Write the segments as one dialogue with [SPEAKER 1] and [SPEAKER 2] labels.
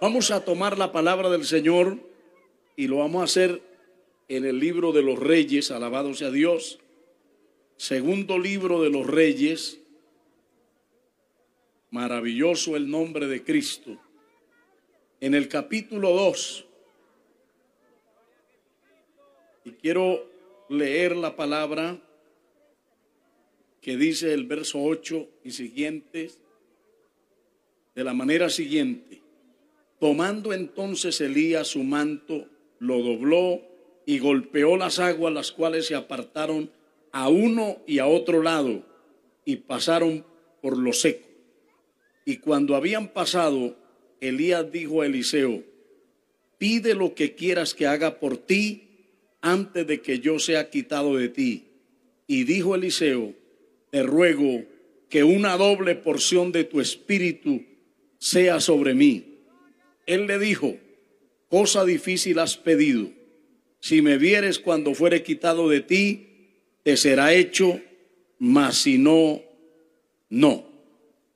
[SPEAKER 1] Vamos a tomar la palabra del Señor y lo vamos a hacer en el libro de los reyes, alabado sea Dios. Segundo libro de los reyes, maravilloso el nombre de Cristo. En el capítulo 2, y quiero leer la palabra que dice el verso 8 y siguientes de la manera siguiente. Tomando entonces Elías su manto, lo dobló y golpeó las aguas, las cuales se apartaron a uno y a otro lado y pasaron por lo seco. Y cuando habían pasado, Elías dijo a Eliseo, pide lo que quieras que haga por ti antes de que yo sea quitado de ti. Y dijo Eliseo, te ruego que una doble porción de tu espíritu sea sobre mí. Él le dijo, cosa difícil has pedido. Si me vieres cuando fuere quitado de ti, te será hecho, mas si no, no.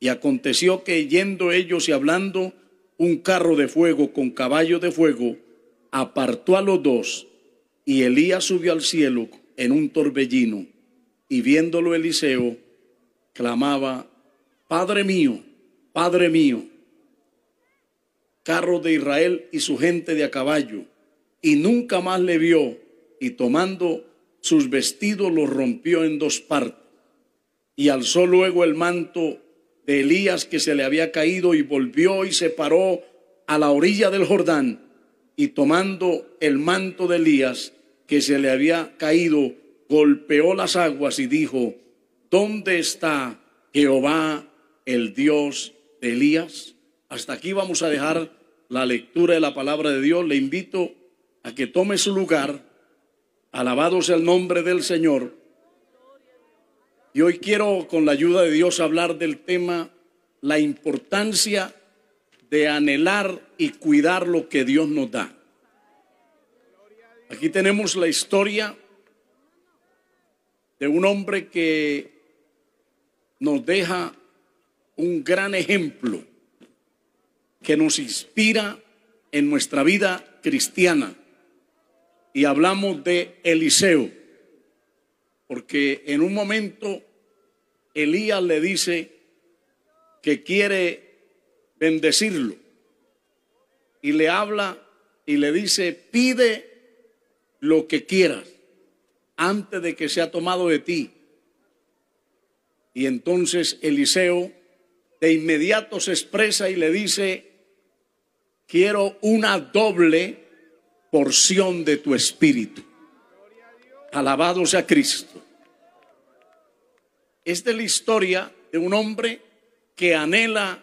[SPEAKER 1] Y aconteció que yendo ellos y hablando, un carro de fuego con caballo de fuego apartó a los dos, y Elías subió al cielo en un torbellino, y viéndolo Eliseo, clamaba, Padre mío, Padre mío, carro de Israel y su gente de a caballo, y nunca más le vio, y tomando sus vestidos los rompió en dos partes, y alzó luego el manto de Elías que se le había caído y volvió y se paró a la orilla del Jordán, y tomando el manto de Elías que se le había caído, golpeó las aguas y dijo, ¿dónde está Jehová, el Dios de Elías? Hasta aquí vamos a dejar la lectura de la palabra de Dios. Le invito a que tome su lugar. Alabado sea el nombre del Señor. Y hoy quiero, con la ayuda de Dios, hablar del tema la importancia de anhelar y cuidar lo que Dios nos da. Aquí tenemos la historia de un hombre que nos deja un gran ejemplo que nos inspira en nuestra vida cristiana. Y hablamos de Eliseo, porque en un momento Elías le dice que quiere bendecirlo y le habla y le dice, pide lo que quieras antes de que sea tomado de ti. Y entonces Eliseo de inmediato se expresa y le dice, quiero una doble porción de tu espíritu. Alabado sea Cristo. Es de la historia de un hombre que anhela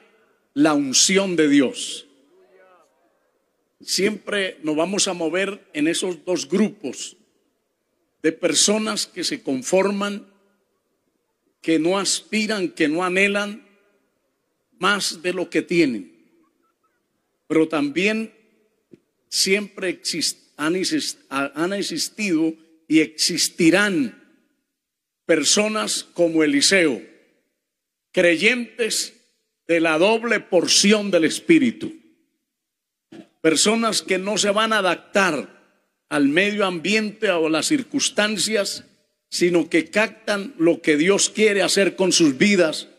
[SPEAKER 1] la unción de Dios. Siempre nos vamos a mover en esos dos grupos de personas que se conforman, que no aspiran, que no anhelan más de lo que tienen pero también siempre han existido y existirán personas como Eliseo, creyentes de la doble porción del Espíritu, personas que no se van a adaptar al medio ambiente o las circunstancias, sino que captan lo que Dios quiere hacer con sus vidas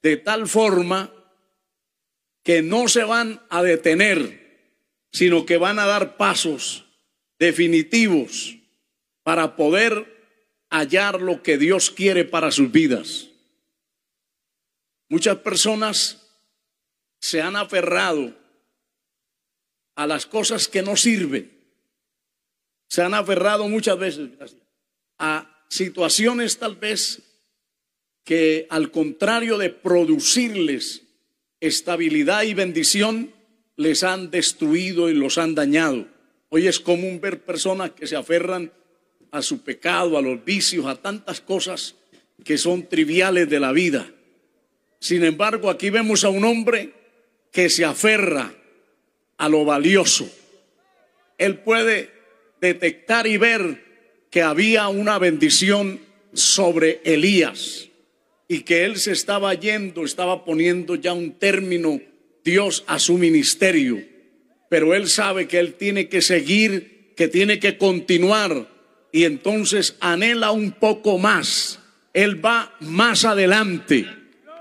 [SPEAKER 1] de tal forma que no se van a detener, sino que van a dar pasos definitivos para poder hallar lo que Dios quiere para sus vidas. Muchas personas se han aferrado a las cosas que no sirven. Se han aferrado muchas veces a situaciones tal vez que al contrario de producirles estabilidad y bendición les han destruido y los han dañado. Hoy es común ver personas que se aferran a su pecado, a los vicios, a tantas cosas que son triviales de la vida. Sin embargo, aquí vemos a un hombre que se aferra a lo valioso. Él puede detectar y ver que había una bendición sobre Elías y que él se estaba yendo, estaba poniendo ya un término Dios a su ministerio. pero él sabe que él tiene que seguir, que tiene que continuar y entonces anhela un poco más. Él va más adelante.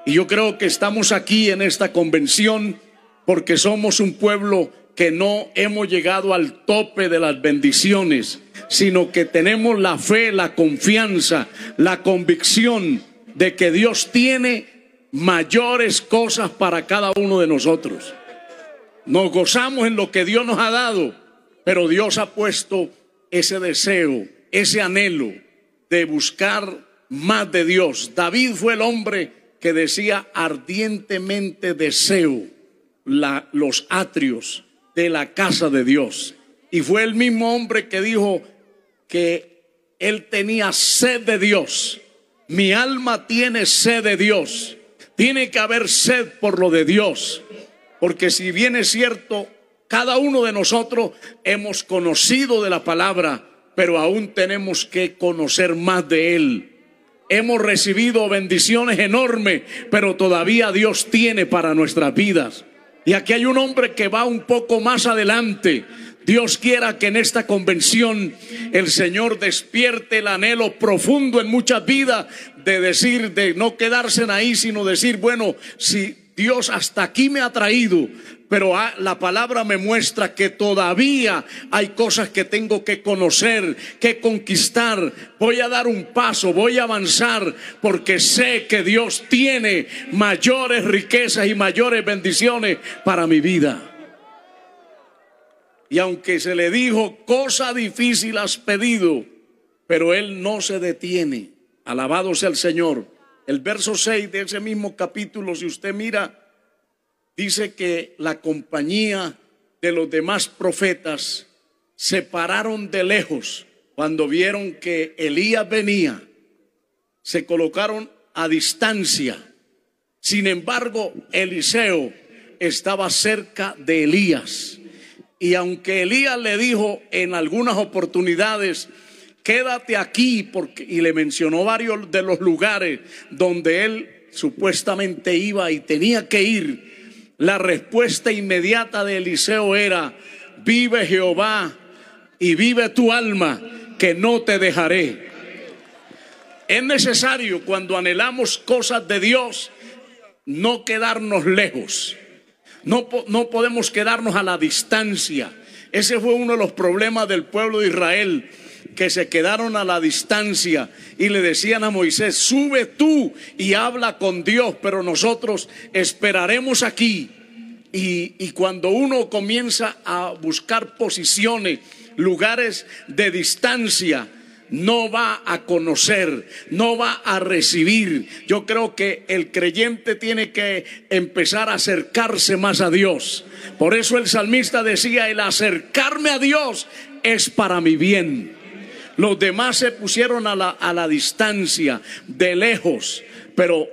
[SPEAKER 1] Y yo creo que estamos aquí en esta convención porque somos un pueblo que no hemos llegado al tope de las bendiciones, sino que tenemos la fe, la confianza, la convicción de que Dios tiene mayores cosas para cada uno de nosotros. Nos gozamos en lo que Dios nos ha dado, pero Dios ha puesto ese deseo, ese anhelo de buscar más de Dios. David fue el hombre que decía ardientemente deseo los atrios de la casa de Dios. Y fue el mismo hombre que dijo que él tenía sed de Dios. Mi alma tiene sed de Dios. Tiene que haber sed por lo de Dios. Porque si bien es cierto, cada uno de nosotros hemos conocido de la palabra, pero aún tenemos que conocer más de Él. Hemos recibido bendiciones enormes, pero todavía Dios tiene para nuestras vidas. Y aquí hay un hombre que va un poco más adelante. Dios quiera que en esta convención el Señor despierte el anhelo profundo en muchas vidas de decir, de no quedarse ahí, sino decir, bueno, si Dios hasta aquí me ha traído, pero la palabra me muestra que todavía hay cosas que tengo que conocer, que conquistar. Voy a dar un paso, voy a avanzar, porque sé que Dios tiene mayores riquezas y mayores bendiciones para mi vida. Y aunque se le dijo, cosa difícil has pedido, pero él no se detiene. Alabado sea el Señor. El verso 6 de ese mismo capítulo, si usted mira, dice que la compañía de los demás profetas se pararon de lejos cuando vieron que Elías venía. Se colocaron a distancia. Sin embargo, Eliseo estaba cerca de Elías. Y aunque Elías le dijo en algunas oportunidades, quédate aquí, porque, y le mencionó varios de los lugares donde él supuestamente iba y tenía que ir, la respuesta inmediata de Eliseo era, vive Jehová y vive tu alma, que no te dejaré. Es necesario cuando anhelamos cosas de Dios, no quedarnos lejos. No, no podemos quedarnos a la distancia. Ese fue uno de los problemas del pueblo de Israel que se quedaron a la distancia y le decían a Moisés, sube tú y habla con Dios, pero nosotros esperaremos aquí. Y, y cuando uno comienza a buscar posiciones, lugares de distancia, no va a conocer, no va a recibir. Yo creo que el creyente tiene que empezar a acercarse más a Dios. Por eso el salmista decía, el acercarme a Dios es para mi bien. Los demás se pusieron a la, a la distancia, de lejos, pero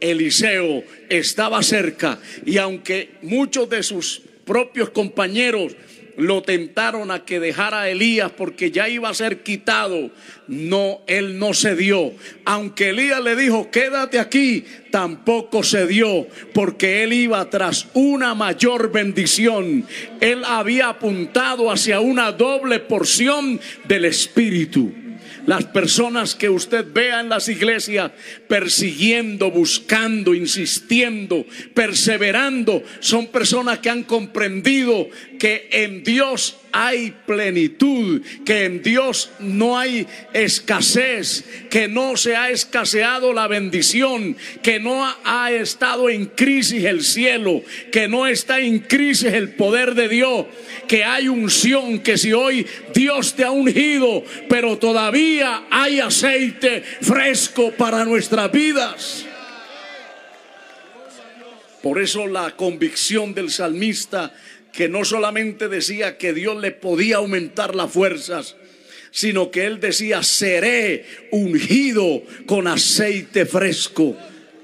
[SPEAKER 1] Eliseo estaba cerca y aunque muchos de sus propios compañeros lo tentaron a que dejara a Elías porque ya iba a ser quitado. No, él no se dio. Aunque Elías le dijo, quédate aquí, tampoco se dio porque él iba tras una mayor bendición. Él había apuntado hacia una doble porción del Espíritu. Las personas que usted vea en las iglesias persiguiendo, buscando, insistiendo, perseverando, son personas que han comprendido que en Dios hay plenitud, que en Dios no hay escasez, que no se ha escaseado la bendición, que no ha estado en crisis el cielo, que no está en crisis el poder de Dios, que hay unción, que si hoy Dios te ha ungido, pero todavía hay aceite fresco para nuestras vidas. Por eso la convicción del salmista que no solamente decía que Dios le podía aumentar las fuerzas, sino que él decía, seré ungido con aceite fresco.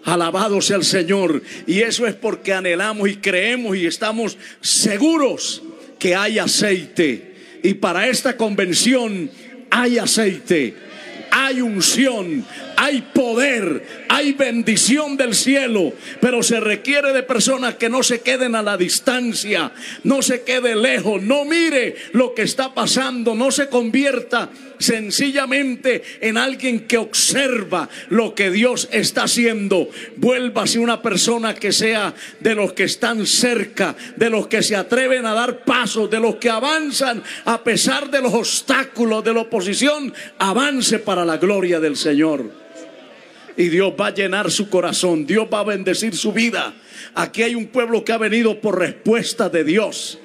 [SPEAKER 1] Alabado sea el Señor. Y eso es porque anhelamos y creemos y estamos seguros que hay aceite. Y para esta convención hay aceite, hay unción, hay poder, hay bendición del cielo, pero se requiere de personas que no se queden a la distancia, no se quede lejos, no mire lo que está pasando, no se convierta sencillamente en alguien que observa lo que Dios está haciendo. Vuélvase una persona que sea de los que están cerca, de los que se atreven a dar pasos, de los que avanzan a pesar de los obstáculos, de la oposición, avance para la gloria del Señor y Dios va a llenar su corazón, Dios va a bendecir su vida. Aquí hay un pueblo que ha venido por respuesta de Dios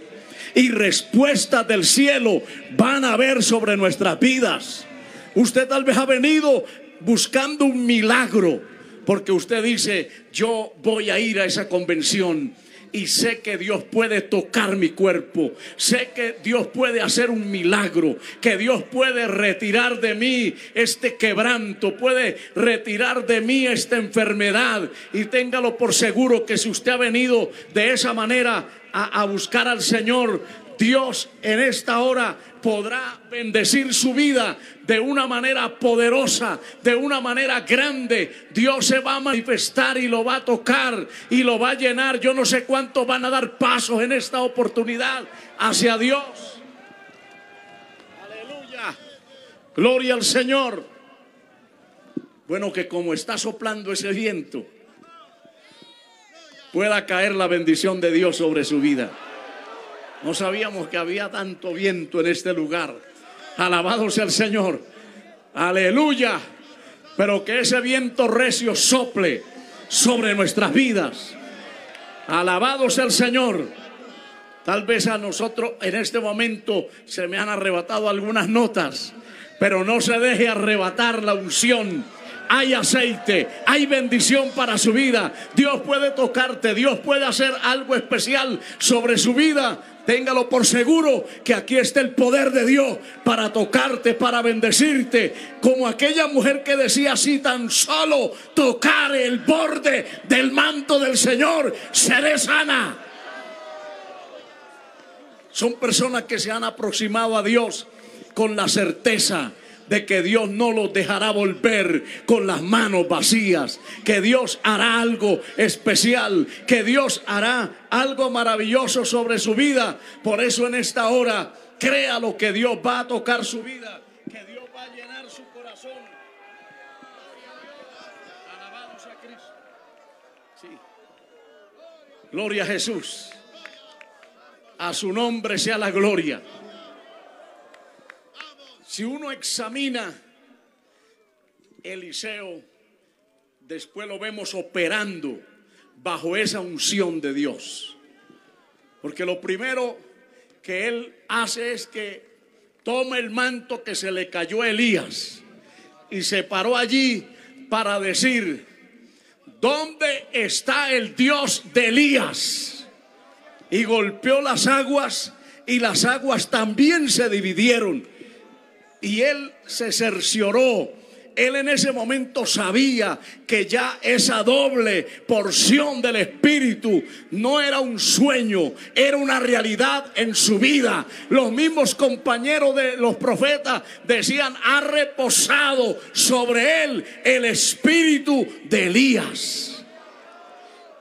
[SPEAKER 1] y respuestas del cielo van a ver sobre nuestras vidas. Usted tal vez ha venido buscando un milagro porque usted dice, yo voy a ir a esa convención y sé que Dios puede tocar mi cuerpo. Sé que Dios puede hacer un milagro, que Dios puede retirar de mí este quebranto, puede retirar de mí esta enfermedad. Y téngalo por seguro que si usted ha venido de esa manera a, a buscar al Señor, Dios en esta hora podrá bendecir su vida de una manera poderosa, de una manera grande. Dios se va a manifestar y lo va a tocar y lo va a llenar. Yo no sé cuántos van a dar pasos en esta oportunidad hacia Dios. Aleluya. Gloria al Señor. Bueno, que como está soplando ese viento, pueda caer la bendición de Dios sobre su vida. No sabíamos que había tanto viento en este lugar. Alabado sea el Señor. Aleluya. Pero que ese viento recio sople sobre nuestras vidas. Alabado sea el Señor. Tal vez a nosotros en este momento se me han arrebatado algunas notas, pero no se deje arrebatar la unción hay aceite, hay bendición para su vida. Dios puede tocarte, Dios puede hacer algo especial sobre su vida. Téngalo por seguro que aquí está el poder de Dios para tocarte, para bendecirte. Como aquella mujer que decía así, tan solo tocar el borde del manto del Señor, seré sana. Son personas que se han aproximado a Dios con la certeza de que Dios no los dejará volver con las manos vacías, que Dios hará algo especial, que Dios hará algo maravilloso sobre su vida. Por eso en esta hora, crea lo que Dios va a tocar su vida, que Dios va a llenar su corazón. Cristo. Gloria a Jesús. A su nombre sea la gloria. Si uno examina Eliseo, después lo vemos operando bajo esa unción de Dios. Porque lo primero que él hace es que toma el manto que se le cayó a Elías y se paró allí para decir, ¿dónde está el Dios de Elías? Y golpeó las aguas y las aguas también se dividieron y él se cercioró. Él en ese momento sabía que ya esa doble porción del Espíritu no era un sueño, era una realidad en su vida. Los mismos compañeros de los profetas decían, ha reposado sobre él el Espíritu de Elías.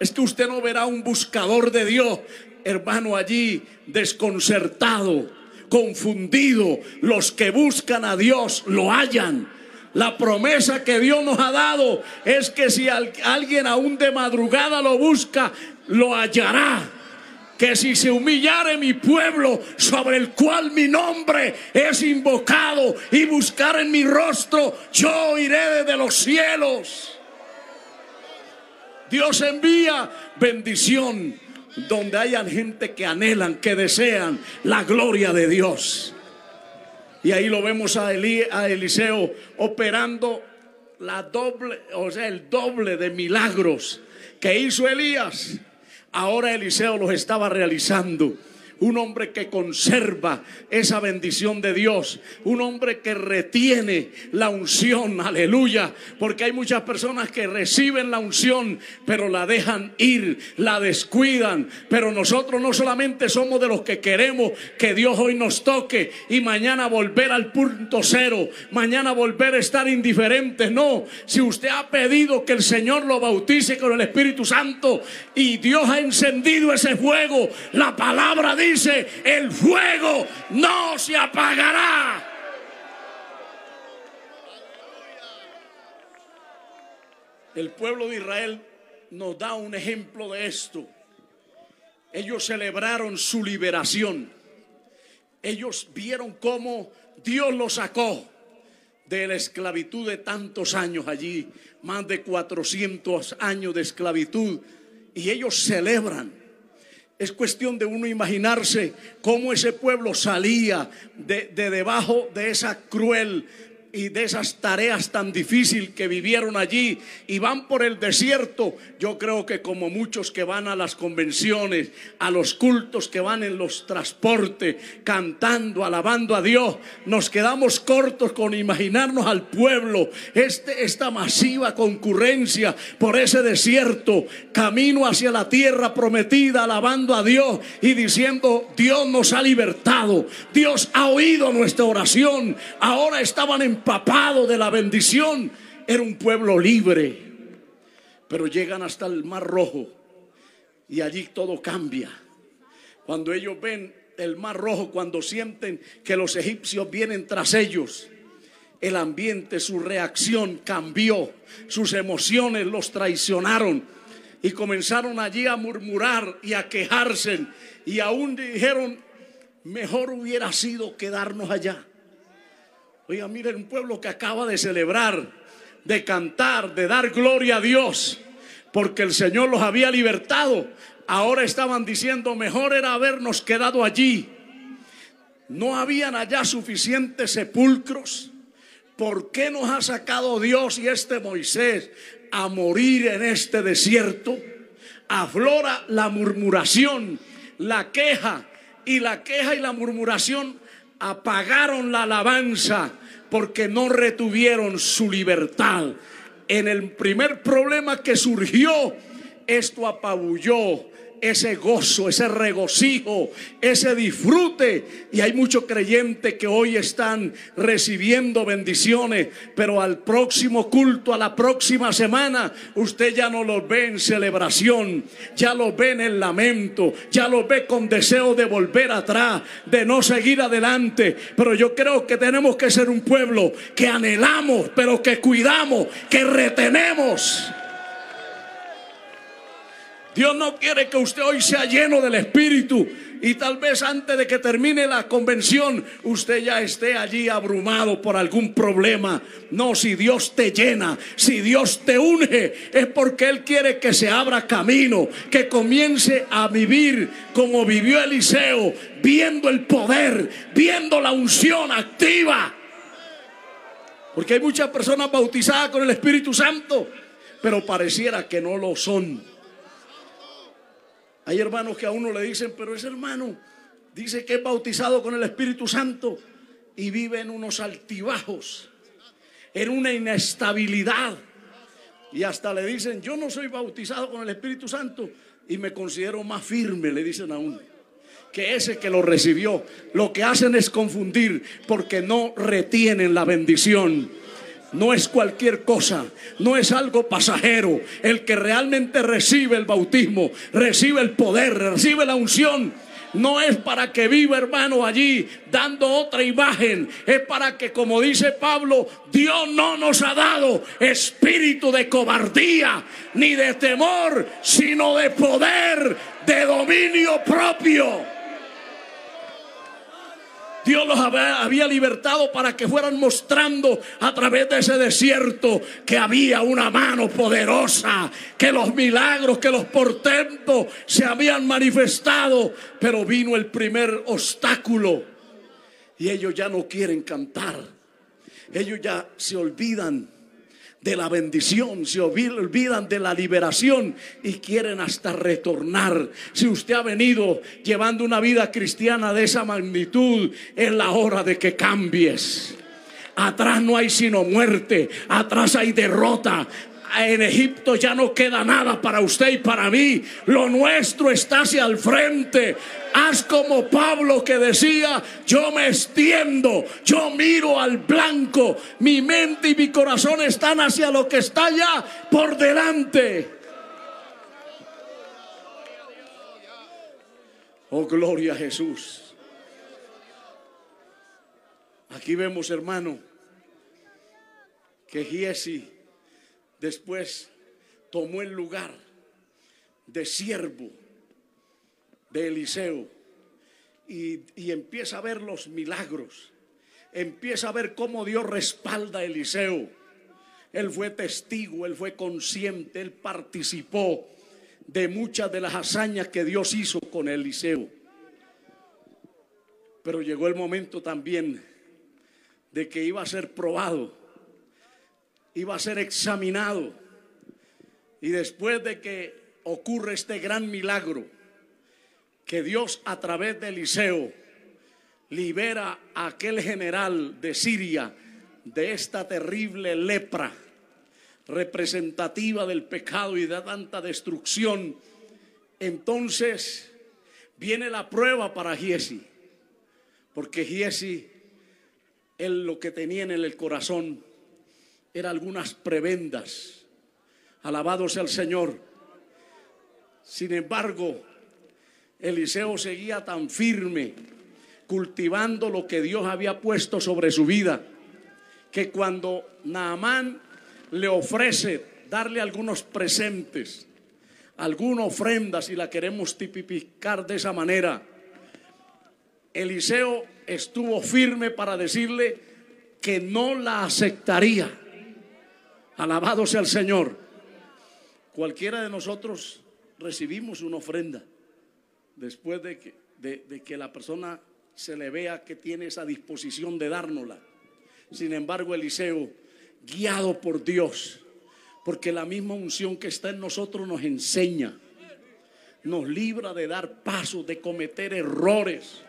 [SPEAKER 1] Es que usted no verá un buscador de Dios, hermano, allí desconcertado confundido. Los que buscan a Dios lo hallan. La promesa que Dios nos ha dado es que si alguien aún de madrugada lo busca, lo hallará. Que si se humillare mi pueblo sobre el cual mi nombre es invocado y buscar en mi rostro, yo iré desde los cielos. Dios envía bendición donde hayan gente que anhelan, que desean la gloria de Dios. Y ahí lo vemos a, a Eliseo operando la doble, o sea, el doble de milagros que hizo Elías. Ahora Eliseo los estaba realizando. Un hombre que conserva esa bendición de Dios, un hombre que retiene la unción, aleluya, porque hay muchas personas que reciben la unción, pero la dejan ir, la descuidan, pero nosotros no solamente somos de los que queremos que Dios hoy nos toque y mañana volver al punto cero, mañana volver a estar indiferentes, no, si usted ha pedido que el Señor lo bautice con el Espíritu Santo y Dios ha encendido ese fuego, la palabra dice, dice, el fuego no se apagará. El pueblo de Israel nos da un ejemplo de esto. Ellos celebraron su liberación. Ellos vieron cómo Dios los sacó de la esclavitud de tantos años allí, más de 400 años de esclavitud. Y ellos celebran es cuestión de uno imaginarse cómo ese pueblo salía de, debajo de esa cruel y de esas tareas tan difíciles que vivieron allí y van por el desierto, yo creo que como muchos que van a las convenciones, a los cultos que van en los transportes, cantando, alabando a Dios, nos quedamos cortos con imaginarnos al pueblo, este, esta masiva concurrencia por ese desierto, camino hacia la tierra prometida, alabando a Dios y diciendo, Dios nos ha libertado, Dios ha oído nuestra oración, ahora estaban en empapado de la bendición. Era un pueblo libre. Pero llegan hasta el Mar Rojo y allí todo cambia. Cuando ellos ven el Mar Rojo, cuando sienten que los egipcios vienen tras ellos, el ambiente, su reacción cambió, sus emociones los traicionaron y comenzaron allí a murmurar y a quejarse y aún dijeron, mejor hubiera sido quedarnos allá. Oiga, miren, un pueblo que acaba de celebrar, de cantar, de dar gloria a Dios, porque el Señor los había libertado. Ahora estaban diciendo, mejor era habernos quedado allí. No habían allá suficientes sepulcros. ¿Por qué nos ha sacado Dios y este Moisés a morir en este desierto? Aflora la murmuración, la queja, y la queja y la murmuración apagaron la alabanza porque no retuvieron su libertad. En el primer problema que surgió, esto apabulló ese gozo, ese regocijo, ese disfrute. Y hay muchos creyentes que hoy están recibiendo bendiciones, pero al próximo culto, a la próxima semana, usted ya no los ve en celebración, ya los ve en el lamento, ya los ve con deseo de volver atrás, de no seguir adelante. Pero yo creo que tenemos que ser un pueblo que anhelamos, pero que cuidamos, que retenemos. Dios no quiere que usted hoy sea lleno del Espíritu y tal vez antes de que termine la convención usted ya esté allí abrumado por algún problema. No, si Dios te llena, si Dios te unge, es porque Él quiere que se abra camino, que comience a vivir como vivió Eliseo, viendo el poder, viendo la unción activa. Porque hay muchas personas bautizadas con el Espíritu Santo, pero pareciera que no lo son. Hay hermanos que a uno le dicen, pero ese hermano dice que es bautizado con el Espíritu Santo y vive en unos altibajos, en una inestabilidad. Y hasta le dicen, yo no soy bautizado con el Espíritu Santo y me considero más firme, le dicen a uno, que ese que lo recibió. Lo que hacen es confundir porque no retienen la bendición no es cualquier cosa, no es algo pasajero. El que realmente recibe el bautismo, recibe el poder, recibe la unción. No es para que viva hermano allí dando otra imagen. Es para que, como dice Pablo, Dios no nos ha dado espíritu de cobardía ni de temor, sino de poder, de dominio propio. Dios los había, libertado para que fueran mostrando a través de ese desierto que había una mano poderosa, que los milagros, que los portentos se habían manifestado. Pero vino el primer obstáculo y ellos ya no quieren cantar. Ellos ya se olvidan de la bendición, se olvidan de la liberación y quieren hasta retornar. Si usted ha venido llevando una vida cristiana de esa magnitud, es la hora de que cambies. Atrás no hay sino muerte, atrás hay derrota, en Egipto ya no queda nada para usted y para mí. Lo nuestro está hacia el frente. Haz como Pablo que decía, yo me extiendo, yo miro al blanco, mi mente y mi corazón están hacia lo que está allá por delante. Oh, gloria a Jesús. Aquí vemos, hermano, que Giesi después tomó el lugar de siervo de Eliseo y, empieza a ver los milagros, empieza a ver cómo Dios respalda a Eliseo. Él fue testigo, él fue consciente, él participó de muchas de las hazañas que Dios hizo con Eliseo. Pero llegó el momento también de que iba a ser probado iba a ser examinado. Y después de que ocurre este gran milagro, que Dios a través de Eliseo libera a aquel general de Siria de esta terrible lepra representativa del pecado y de tanta destrucción, entonces viene la prueba para Giesi, porque Giesi, él lo que tenía en el corazón eran algunas prebendas. Alabado sea el Señor. Sin embargo, Eliseo seguía tan firme, cultivando lo que Dios había puesto sobre su vida, que cuando Naamán le ofrece darle algunos presentes, alguna ofrenda, si la queremos tipificar de esa manera, Eliseo estuvo firme para decirle que no la aceptaría. Alabado sea el Señor. Cualquiera de nosotros recibimos una ofrenda después de que, de, que la persona se le vea que tiene esa disposición de dárnosla. Sin embargo, Eliseo, guiado por Dios, porque la misma unción que está en nosotros nos enseña, nos libra de dar pasos, de cometer errores.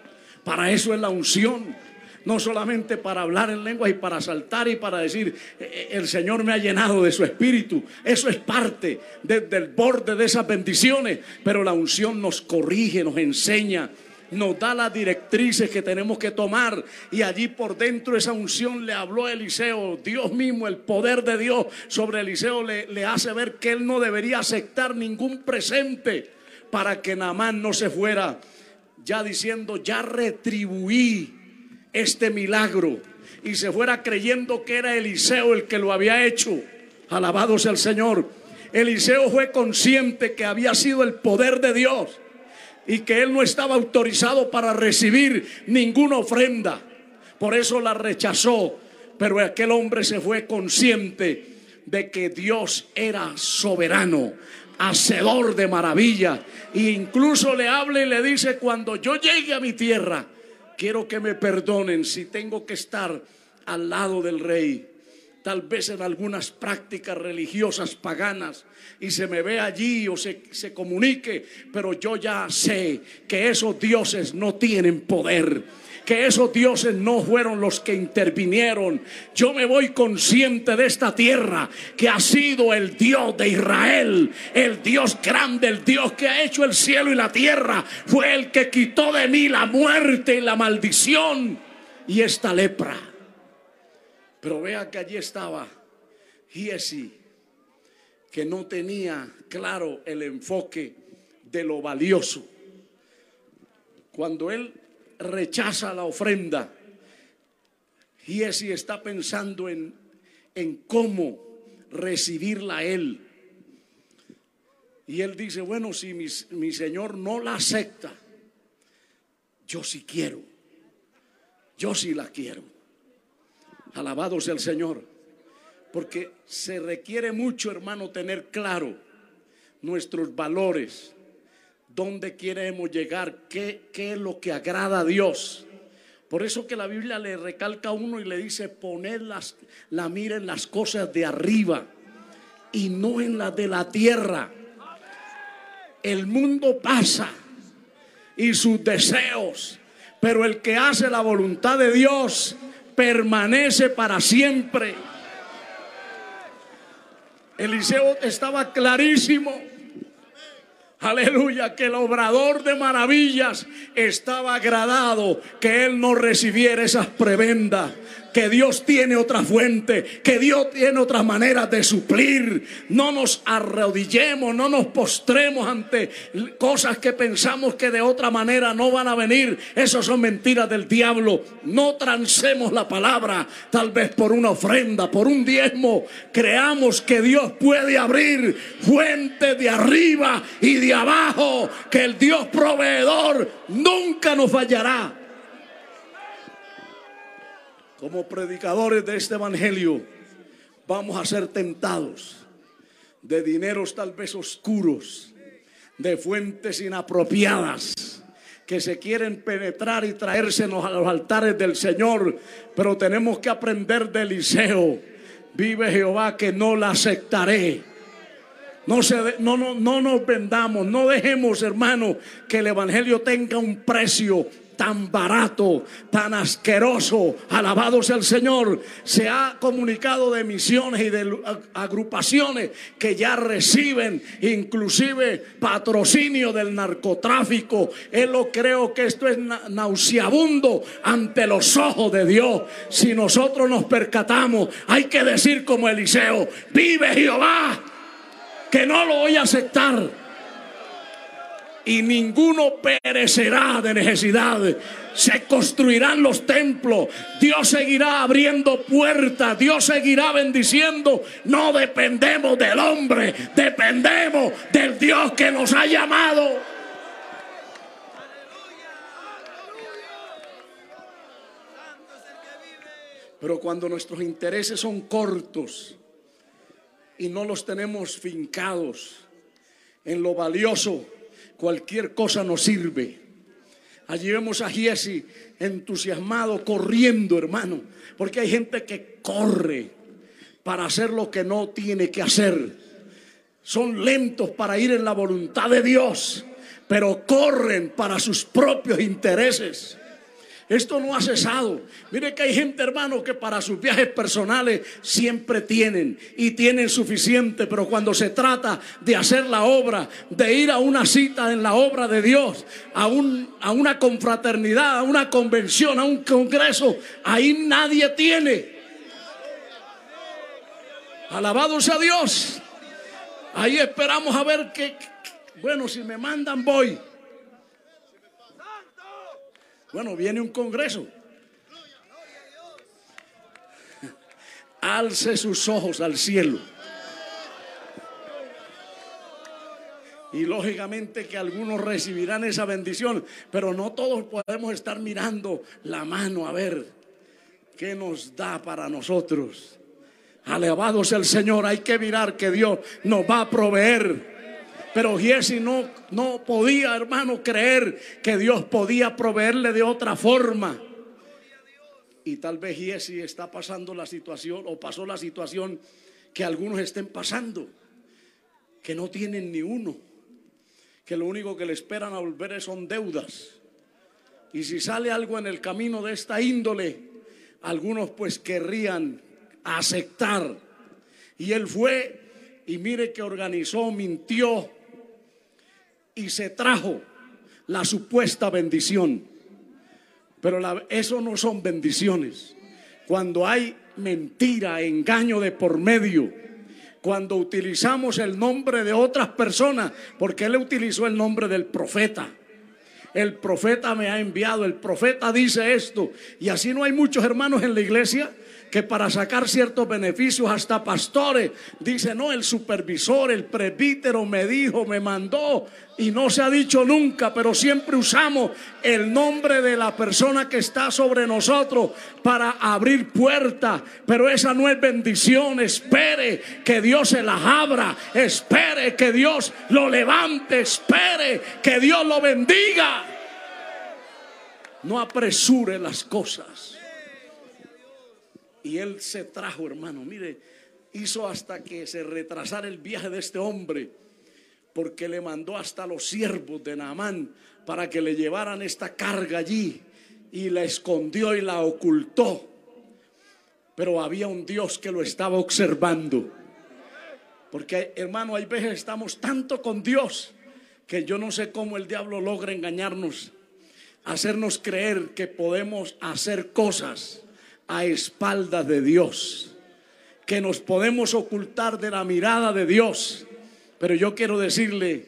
[SPEAKER 1] Para eso es la unción no solamente para hablar en lengua y para saltar y para decir, eh, eh, el Señor me ha llenado de su espíritu. Eso es parte del borde de esas bendiciones, pero la unción nos corrige, nos enseña, nos da las directrices que tenemos que tomar. Y allí por dentro esa unción le habló a Eliseo. Dios mismo, el poder de Dios sobre Eliseo le, le hace ver que él no debería aceptar ningún presente para que Naamán no se fuera. Ya diciendo, ya retribuí este milagro y se fuera creyendo que era Eliseo el que lo había hecho. Alabado sea el Señor. Eliseo fue consciente que había sido el poder de Dios y que él no estaba autorizado para recibir ninguna ofrenda. Por eso la rechazó. Pero aquel hombre se fue consciente de que Dios era soberano, hacedor de maravilla. E incluso le habla y le dice, cuando yo llegue a mi tierra, quiero que me perdonen si tengo que estar al lado del rey, tal vez en algunas prácticas religiosas paganas, y se me ve allí o se, se comunique, pero yo ya sé que esos dioses no tienen poder que esos dioses no fueron los que intervinieron. Yo me voy consciente de esta tierra que ha sido el Dios de Israel, el Dios grande, el Dios que ha hecho el cielo y la tierra. Fue el que quitó de mí la muerte y la maldición y esta lepra. Pero vea que allí estaba Giesi, que no tenía claro el enfoque de lo valioso. Cuando él rechaza la ofrenda. Y ese está pensando en, en cómo recibirla él. Y él dice, bueno, si mi, mi Señor no la acepta, yo sí quiero. Yo sí la quiero. Alabado sea el Señor. Porque se requiere mucho, hermano, tener claro nuestros valores, dónde queremos llegar, qué, qué es lo que agrada a Dios. Por eso que la Biblia le recalca a uno y le dice, poned las, la mira en las cosas de arriba y no en las de la tierra. El mundo pasa y sus deseos, pero el que hace la voluntad de Dios permanece para siempre. Eliseo estaba clarísimo. Aleluya, que el obrador de maravillas estaba agradado que él no recibiera esas prebendas que Dios tiene otra fuente, que Dios tiene otras maneras de suplir. No nos arrodillemos, no nos postremos ante cosas que pensamos que de otra manera no van a venir. Esas son mentiras del diablo. No transemos la palabra, tal vez por una ofrenda, por un diezmo. Creamos que Dios puede abrir fuentes de arriba y de abajo, que el Dios proveedor nunca nos fallará como predicadores de este evangelio, vamos a ser tentados de dineros tal vez oscuros, de fuentes inapropiadas que se quieren penetrar y traérsenos a los altares del Señor, pero tenemos que aprender de Eliseo. Vive Jehová que no la aceptaré. No, se, no, no, no nos vendamos, no dejemos, hermano, que el Evangelio tenga un precio tan barato, tan asqueroso, alabado sea el Señor, se ha comunicado de misiones y de agrupaciones que ya reciben inclusive patrocinio del narcotráfico. Él lo creo que esto es nauseabundo ante los ojos de Dios. Si nosotros nos percatamos, hay que decir como Eliseo, vive Jehová, que no lo voy a aceptar y ninguno perecerá de necesidad. Se construirán los templos. Dios seguirá abriendo puertas. Dios seguirá bendiciendo. No dependemos del hombre. Dependemos del Dios que nos ha llamado. Pero cuando nuestros intereses son cortos y no los tenemos fincados en lo valioso cualquier cosa nos sirve. Allí vemos a Giesi entusiasmado, corriendo, hermano, porque hay gente que corre para hacer lo que no tiene que hacer. Son lentos para ir en la voluntad de Dios, pero corren para sus propios intereses. Esto no ha cesado. Mire que hay gente, hermano, que para sus viajes personales siempre tienen y tienen suficiente, pero cuando se trata de hacer la obra, de ir a una cita en la obra de Dios, a, un, a una confraternidad, a una convención, a un congreso, ahí nadie tiene. Alabado sea Dios. Ahí esperamos a ver que, bueno, si me mandan voy. Bueno, viene un congreso. Alce sus ojos al cielo. Y lógicamente que algunos recibirán esa bendición, pero no todos podemos estar mirando la mano a ver qué nos da para nosotros. Alabado sea el Señor, hay que mirar que Dios nos va a proveer. Pero Giesi no, no podía, hermano, creer que Dios podía proveerle de otra forma. Y tal vez Giesi está pasando la situación o pasó la situación que algunos estén pasando, que no tienen ni uno, que lo único que le esperan a volver son deudas. Y si sale algo en el camino de esta índole, algunos pues querrían aceptar. Y él fue y mire que organizó, mintió, y se trajo la supuesta bendición. Pero eso no son bendiciones. Cuando hay mentira, engaño de por medio, cuando utilizamos el nombre de otras personas, porque él utilizó el nombre del profeta. El profeta me ha enviado, el profeta dice esto. Y así no hay muchos hermanos en la iglesia que para sacar ciertos beneficios hasta pastores, dice, no, el supervisor, el presbítero me dijo, me mandó, y no se ha dicho nunca, pero siempre usamos el nombre de la persona que está sobre nosotros para abrir puertas, pero esa no es bendición, espere que Dios se las abra, espere que Dios lo levante, espere que Dios lo bendiga. No apresure las cosas. Y él se trajo, hermano, mire, hizo hasta que se retrasara el viaje de este hombre, porque le mandó hasta los siervos de Naamán para que le llevaran esta carga allí y la escondió y la ocultó. Pero había un Dios que lo estaba observando. Porque hermano, hay veces estamos tanto con Dios que yo no sé cómo el diablo logra engañarnos, hacernos creer que podemos hacer cosas a espaldas de Dios, que nos podemos ocultar de la mirada de Dios. Pero yo quiero decirle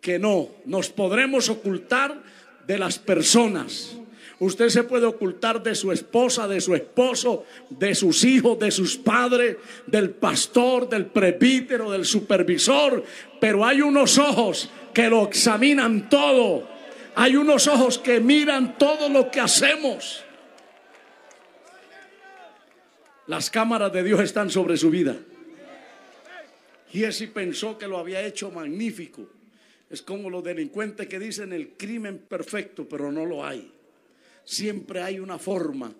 [SPEAKER 1] que no, nos podremos ocultar de las personas. Usted se puede ocultar de su esposa, de su esposo, de sus hijos, de sus padres, del pastor, del presbítero, del supervisor, pero hay unos ojos que lo examinan todo. Hay unos ojos que miran todo lo que hacemos. Las cámaras de Dios están sobre su vida. Y ese pensó que lo había hecho magnífico. Es como los delincuentes que dicen el crimen perfecto, pero no lo hay. Siempre hay una forma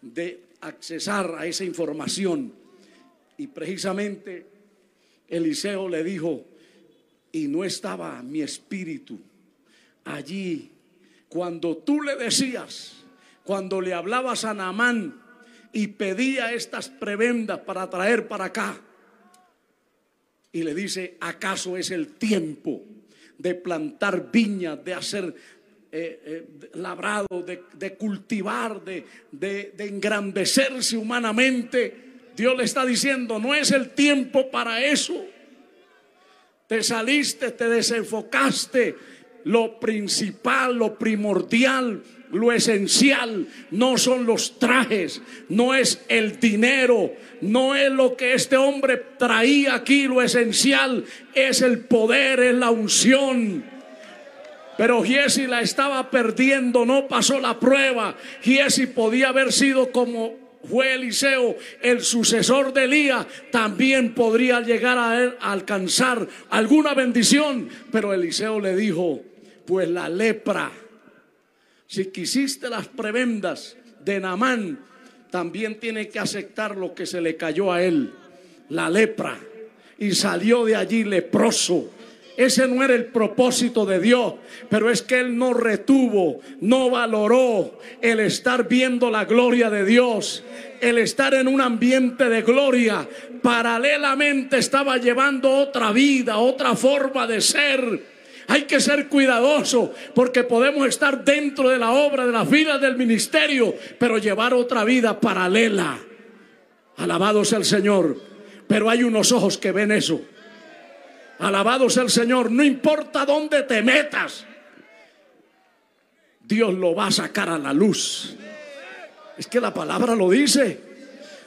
[SPEAKER 1] de accesar a esa información. Y precisamente Eliseo le dijo, y no estaba mi espíritu allí cuando tú le decías, cuando le hablabas a Naamán y pedía estas prebendas para traer para acá. Y le dice, ¿acaso es el tiempo de plantar viñas, de hacer eh, eh, labrado, de, cultivar, de, de engrandecerse humanamente? Dios le está diciendo, no es el tiempo para eso. Te saliste, te desenfocaste. Lo principal, lo primordial, lo esencial no son los trajes, no es el dinero, no es lo que este hombre traía aquí, lo esencial es el poder, es la unción. Pero Giesi la estaba perdiendo, no pasó la prueba. Giesi podía haber sido como fue Eliseo el sucesor de Elías, también podría llegar a, alcanzar alguna bendición. Pero Eliseo le dijo, pues la lepra, si quisiste las prebendas de Namán, también tiene que aceptar lo que se le cayó a él, la lepra. Y salió de allí leproso ese no era el propósito de Dios, pero es que Él no retuvo, no valoró el estar viendo la gloria de Dios, el estar en un ambiente de gloria. Paralelamente estaba llevando otra vida, otra forma de ser. Hay que ser cuidadoso porque podemos estar dentro de la obra, de las vidas del ministerio, pero llevar otra vida paralela. Alabado sea el Señor. Pero hay unos ojos que ven eso. Alabado sea el Señor, no importa dónde te metas, Dios lo va a sacar a la luz. Es que la palabra lo dice.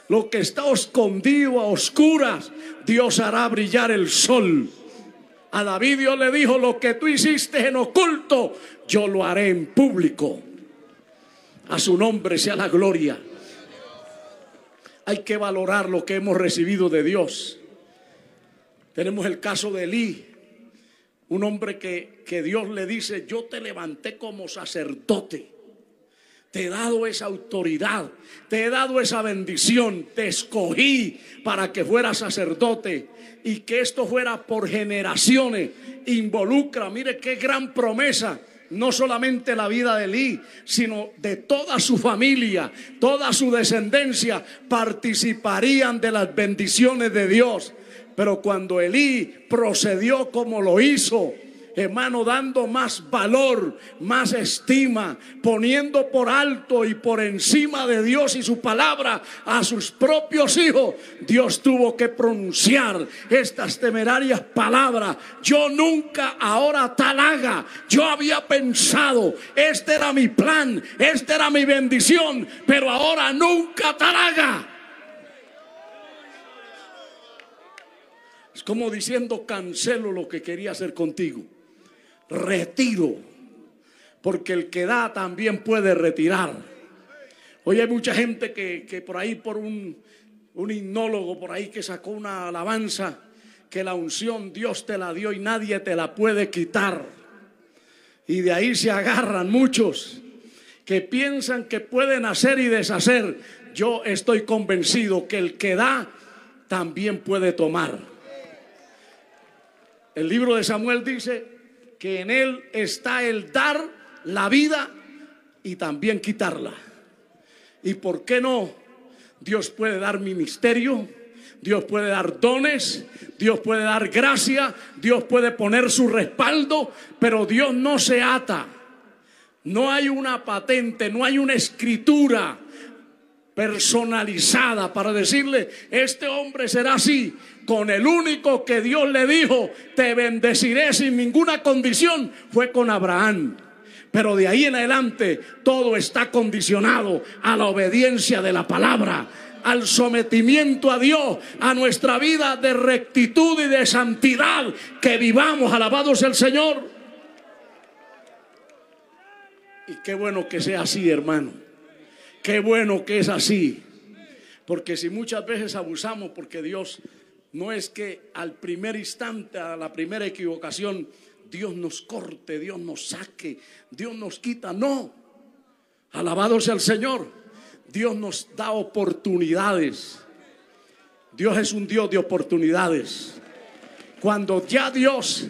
[SPEAKER 1] Lo que está escondido a oscuras, Dios hará brillar el sol. A David Dios le dijo, lo que tú hiciste en oculto, yo lo haré en público. A su nombre sea la gloria. Hay que valorar lo que hemos recibido de Dios. Tenemos el caso de Elí, un hombre que, que Dios le dice, yo te levanté como sacerdote. Te he dado esa autoridad, te he dado esa bendición, te escogí para que fueras sacerdote y que esto fuera por generaciones. Involucra, mire qué gran promesa no solamente la vida de Elí, sino de toda su familia, toda su descendencia, participarían de las bendiciones de Dios. Pero cuando Elí procedió como lo hizo, hermano, dando más valor, más estima, poniendo por alto y por encima de Dios y su palabra a sus propios hijos, Dios tuvo que pronunciar estas temerarias palabras. Yo nunca ahora tal haga. Yo había pensado, este era mi plan, esta era mi bendición, pero ahora nunca tal haga. Es como diciendo, cancelo lo que quería hacer contigo. Retiro. Porque el que da también puede retirar. Hoy hay mucha gente que, por ahí, por un, un himnólogo por ahí que sacó una alabanza, que la unción Dios te la dio y nadie te la puede quitar. Y de ahí se agarran muchos que piensan que pueden hacer y deshacer, yo estoy convencido que el que da también puede tomar. El libro de Samuel dice que en él está el dar la vida y también quitarla. ¿Y por qué no? Dios puede dar ministerio, Dios puede dar dones, Dios puede dar gracia, Dios puede poner su respaldo, pero Dios no se ata. No hay una patente, no hay una escritura personalizada para decirle, este hombre será así, con el único que Dios le dijo, te bendeciré sin ninguna condición, fue con Abraham. Pero de ahí en adelante todo está condicionado a la obediencia de la palabra, al sometimiento a Dios, a nuestra vida de rectitud y de santidad, que vivamos, alabados el Señor. Y qué bueno que sea así, hermano. Qué bueno que es así. Porque si muchas veces abusamos, porque Dios no es que al primer instante, a la primera equivocación, Dios nos corte, Dios nos saque, Dios nos quita. No. Alabado sea el Señor. Dios nos da oportunidades. Dios es un Dios de oportunidades. Cuando ya Dios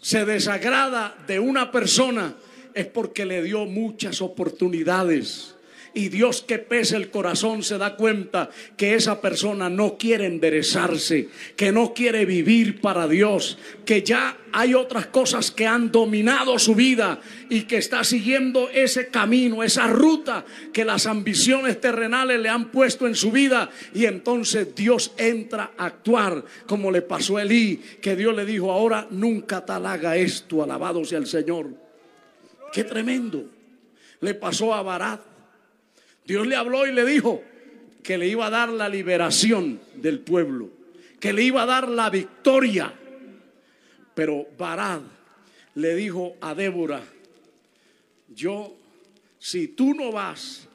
[SPEAKER 1] se desagrada de una persona, es porque le dio muchas oportunidades. Y Dios que pesa el corazón se da cuenta que esa persona no quiere enderezarse, que no quiere vivir para Dios, que ya hay otras cosas que han dominado su vida y que está siguiendo ese camino, esa ruta que las ambiciones terrenales le han puesto en su vida. Y entonces Dios entra a actuar como le pasó a Elí, que Dios le dijo, ahora nunca tal haga esto, alabado sea el Señor. Qué tremendo. Le pasó a Barat. Dios le habló y le dijo que le iba a dar la liberación del pueblo, que le iba a dar la victoria. Pero Barat le dijo a Débora, yo, si tú no vas,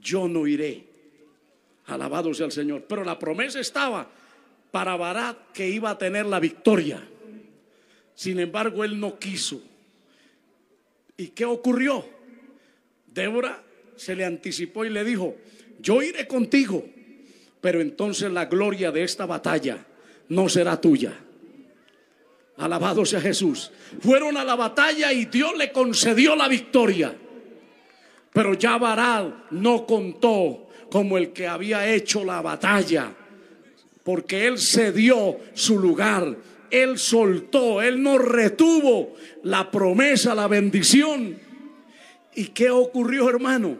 [SPEAKER 1] yo no iré. Alabado sea el Señor. Pero la promesa estaba para Barat que iba a tener la victoria. Sin embargo, él no quiso. ¿Y qué ocurrió? Débora se le anticipó y le dijo, yo iré contigo, pero entonces la gloria de esta batalla no será tuya. Alabado sea Jesús. Fueron a la batalla y Dios le concedió la victoria. Pero ya Baral no contó como el que había hecho la batalla, porque él cedió su lugar él soltó, Él no retuvo la promesa, la bendición. ¿Y qué ocurrió, hermano?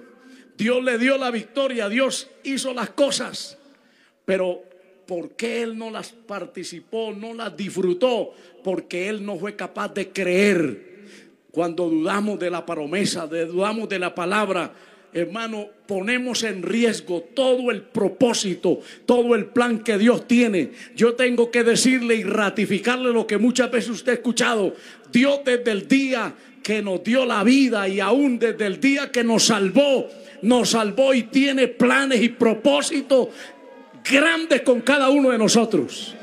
[SPEAKER 1] Dios le dio la victoria, Dios hizo las cosas, pero ¿por qué Él no las participó, no las disfrutó? Porque Él no fue capaz de creer. Cuando dudamos de la promesa, dudamos de la palabra, hermano, ponemos en riesgo todo el propósito, todo el plan que Dios tiene. Yo tengo que decirle y ratificarle lo que muchas veces usted ha escuchado. Dios desde el día que nos dio la vida y aún desde el día que nos salvó, nos salvó y tiene planes y propósitos grandes con cada uno de nosotros.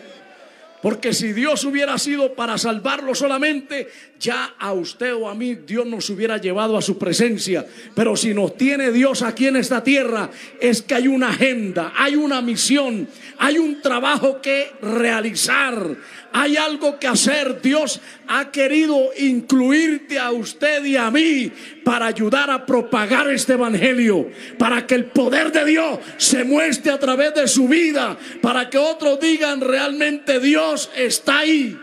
[SPEAKER 1] Porque si Dios hubiera sido para salvarlo solamente, ya a usted o a mí Dios nos hubiera llevado a su presencia. Pero si nos tiene Dios aquí en esta tierra, es que hay una agenda, hay una misión, hay un trabajo que realizar, hay algo que hacer. Dios ha querido incluirte a usted y a mí para ayudar a propagar este evangelio, para que el poder de Dios se muestre a través de su vida, para que otros digan realmente Dios está ahí.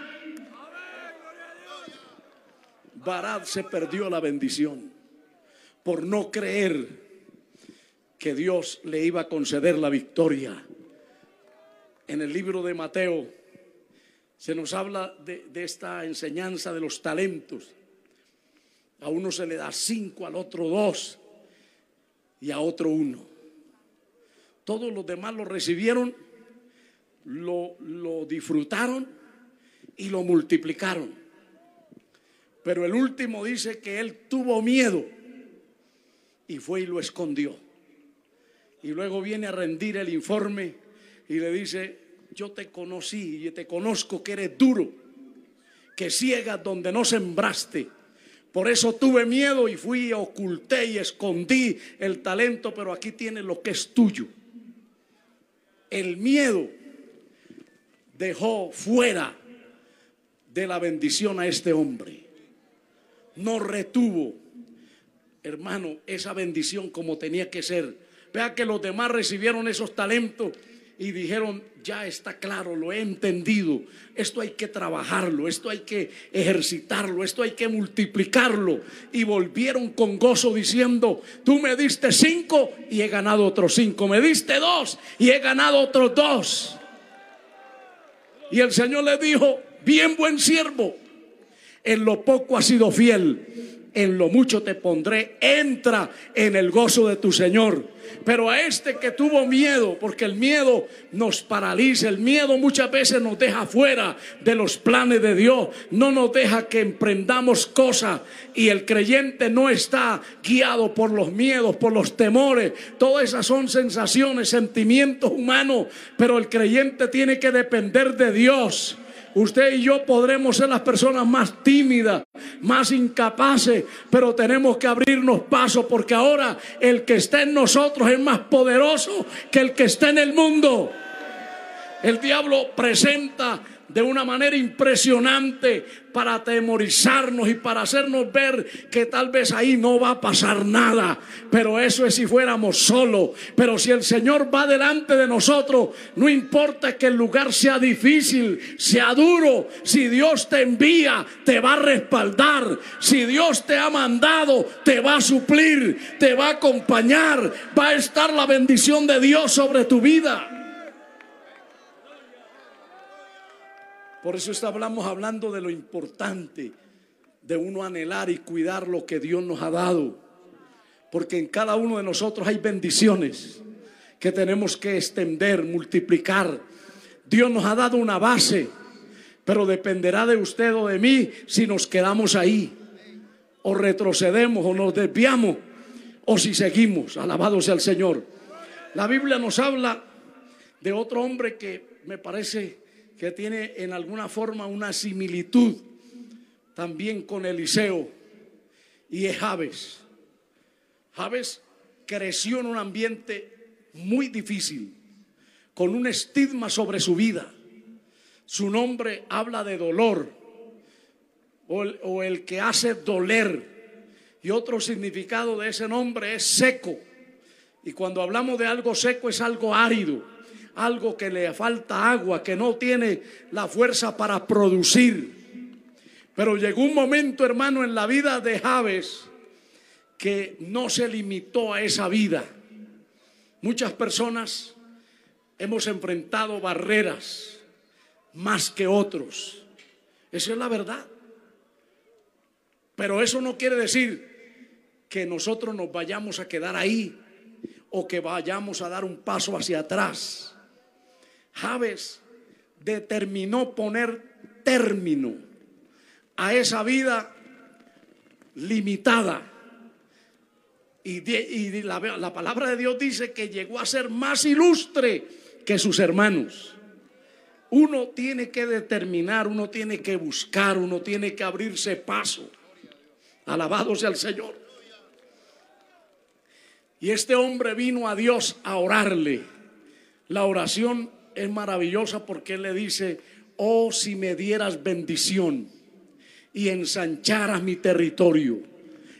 [SPEAKER 1] Barad se perdió la bendición por no creer que Dios le iba a conceder la victoria. En el libro de Mateo se nos habla de, esta enseñanza de los talentos. A uno se le da cinco, al otro dos y a otro uno. Todos los demás lo recibieron, lo, lo disfrutaron y lo multiplicaron. Pero el último dice que él tuvo miedo y fue y lo escondió. Y luego viene a rendir el informe y le dice, yo te conocí y te conozco que eres duro, que ciegas donde no sembraste, Por eso tuve miedo y fui, oculté y escondí el talento, pero aquí tienes lo que es tuyo. El miedo dejó fuera de la bendición a este hombre. No retuvo, hermano, esa bendición como tenía que ser. Vea que los demás recibieron esos talentos y dijeron, ya está claro, lo he entendido, esto hay que trabajarlo, esto hay que ejercitarlo, esto hay que multiplicarlo. Y volvieron con gozo diciendo, tú me diste cinco y he ganado otros cinco, me diste dos y he ganado otros dos. Y el Señor le dijo, bien buen siervo, en lo poco has sido fiel en lo mucho te pondré, entra en el gozo de tu Señor. Pero a este que tuvo miedo, porque el miedo nos paraliza, el miedo muchas veces nos deja fuera de los planes de Dios, no nos deja que emprendamos cosas y el creyente no está guiado por los miedos, por los temores, todas esas son sensaciones, sentimientos humanos, pero el creyente tiene que depender de Dios. Usted y yo podremos ser las personas más tímidas, más incapaces, pero tenemos que abrirnos paso porque ahora el que está en nosotros es más poderoso que el que está en el mundo. El diablo presenta de una manera impresionante para atemorizarnos y para hacernos ver que tal vez ahí no va a pasar nada. Pero eso es si fuéramos solos. Pero si el Señor va delante de nosotros, no importa que el lugar sea difícil, sea duro, si Dios te envía, te va a respaldar. Si Dios te ha mandado, te va a suplir, te va a acompañar, va a estar la bendición de Dios sobre tu vida. Por eso estamos hablando de lo importante de uno anhelar y cuidar lo que Dios nos ha dado. Porque en cada uno de nosotros hay bendiciones que tenemos que extender, multiplicar. Dios nos ha dado una base, pero dependerá de usted o de mí si nos quedamos ahí, o retrocedemos, o nos desviamos, o si seguimos. Alabado sea el Señor. La Biblia nos habla de otro hombre que me parece que tiene en alguna forma una similitud también con Eliseo y es Javes. Javes creció en un ambiente muy difícil, con un estigma sobre su vida. Su nombre habla de dolor o el, o el que hace doler. Y otro significado de ese nombre es seco. Y cuando hablamos de algo seco es algo árido algo que le falta agua, que no tiene la fuerza para producir. Pero llegó un momento, hermano, en la vida de Javes que no se limitó a esa vida. Muchas personas hemos enfrentado barreras más que otros. Esa es la verdad. Pero eso no quiere decir que nosotros nos vayamos a quedar ahí o que vayamos a dar un paso hacia atrás. Javes determinó poner término a esa vida limitada. Y, la, la palabra de Dios dice que llegó a ser más ilustre que sus hermanos. Uno tiene que determinar, uno tiene que buscar, uno tiene que abrirse paso. Alabado sea el Señor. Y este hombre vino a Dios a orarle. La oración es maravillosa porque le dice, oh si me dieras bendición y ensancharas mi territorio.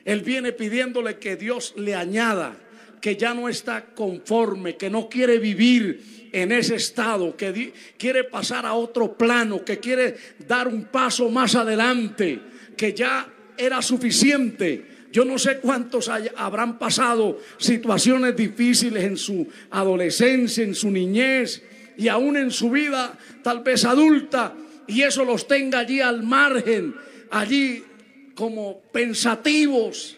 [SPEAKER 1] Él viene pidiéndole que Dios le añada, que ya no está conforme, que no quiere vivir en ese estado, que quiere pasar a otro plano, que quiere dar un paso más adelante, que ya era suficiente. Yo no sé cuántos habrán pasado situaciones difíciles en su adolescencia, en su niñez, y aún en su vida tal vez adulta y eso los tenga allí al margen, allí como pensativos,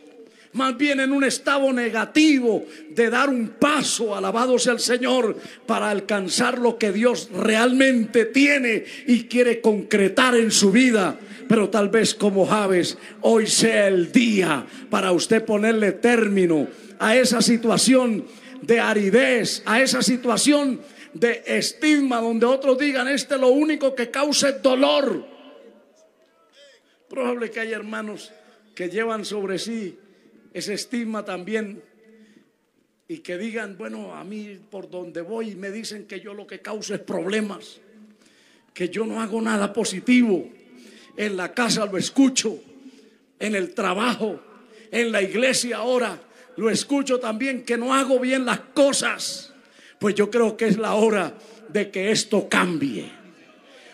[SPEAKER 1] más bien en un estado negativo de dar un paso, alabado sea el Señor, para alcanzar lo que Dios realmente tiene y quiere concretar en su vida. Pero tal vez como Javes, hoy sea el día para usted ponerle término a esa situación de aridez, a esa situación de estigma, donde otros digan, este lo único que causa es dolor. Probable que haya hermanos que llevan sobre sí ese estigma también y que digan, bueno, a mí por donde voy me dicen que yo lo que causo es problemas, que yo no hago nada positivo. En la casa lo escucho, en el trabajo, en la iglesia ahora lo escucho también que no hago bien las cosas. Pues yo creo que es la hora de que esto cambie.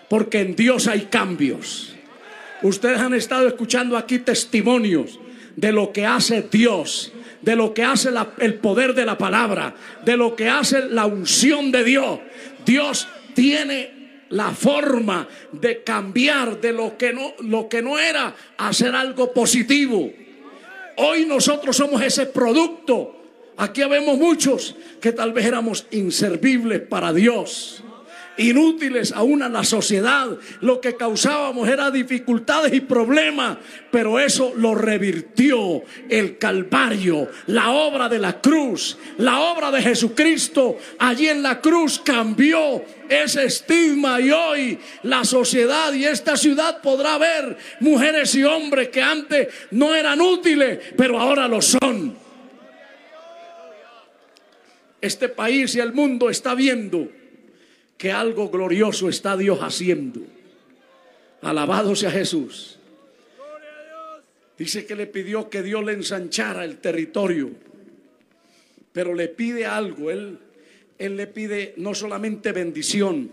[SPEAKER 1] Porque en Dios hay cambios. Ustedes han estado escuchando aquí testimonios de lo que hace Dios, de lo que hace el poder de la palabra, de lo que hace la unción de Dios. Dios tiene la forma de cambiar de lo que no, lo que no era hacer algo positivo. Hoy nosotros somos ese producto. Aquí vemos muchos que tal vez éramos inservibles para Dios inútiles aún a la sociedad. Lo que causábamos era dificultades y problemas, pero eso lo revirtió el Calvario, la obra de la cruz, la obra de Jesucristo. Allí en la cruz cambió ese estigma y hoy la sociedad y esta ciudad podrá ver mujeres y hombres que antes no eran útiles, pero ahora lo son. Este país y el mundo está viendo que algo glorioso está Dios haciendo. Alabado sea Jesús. Dice que le pidió que Dios le ensanchara el territorio, pero le pide algo. Él, él le pide no solamente bendición,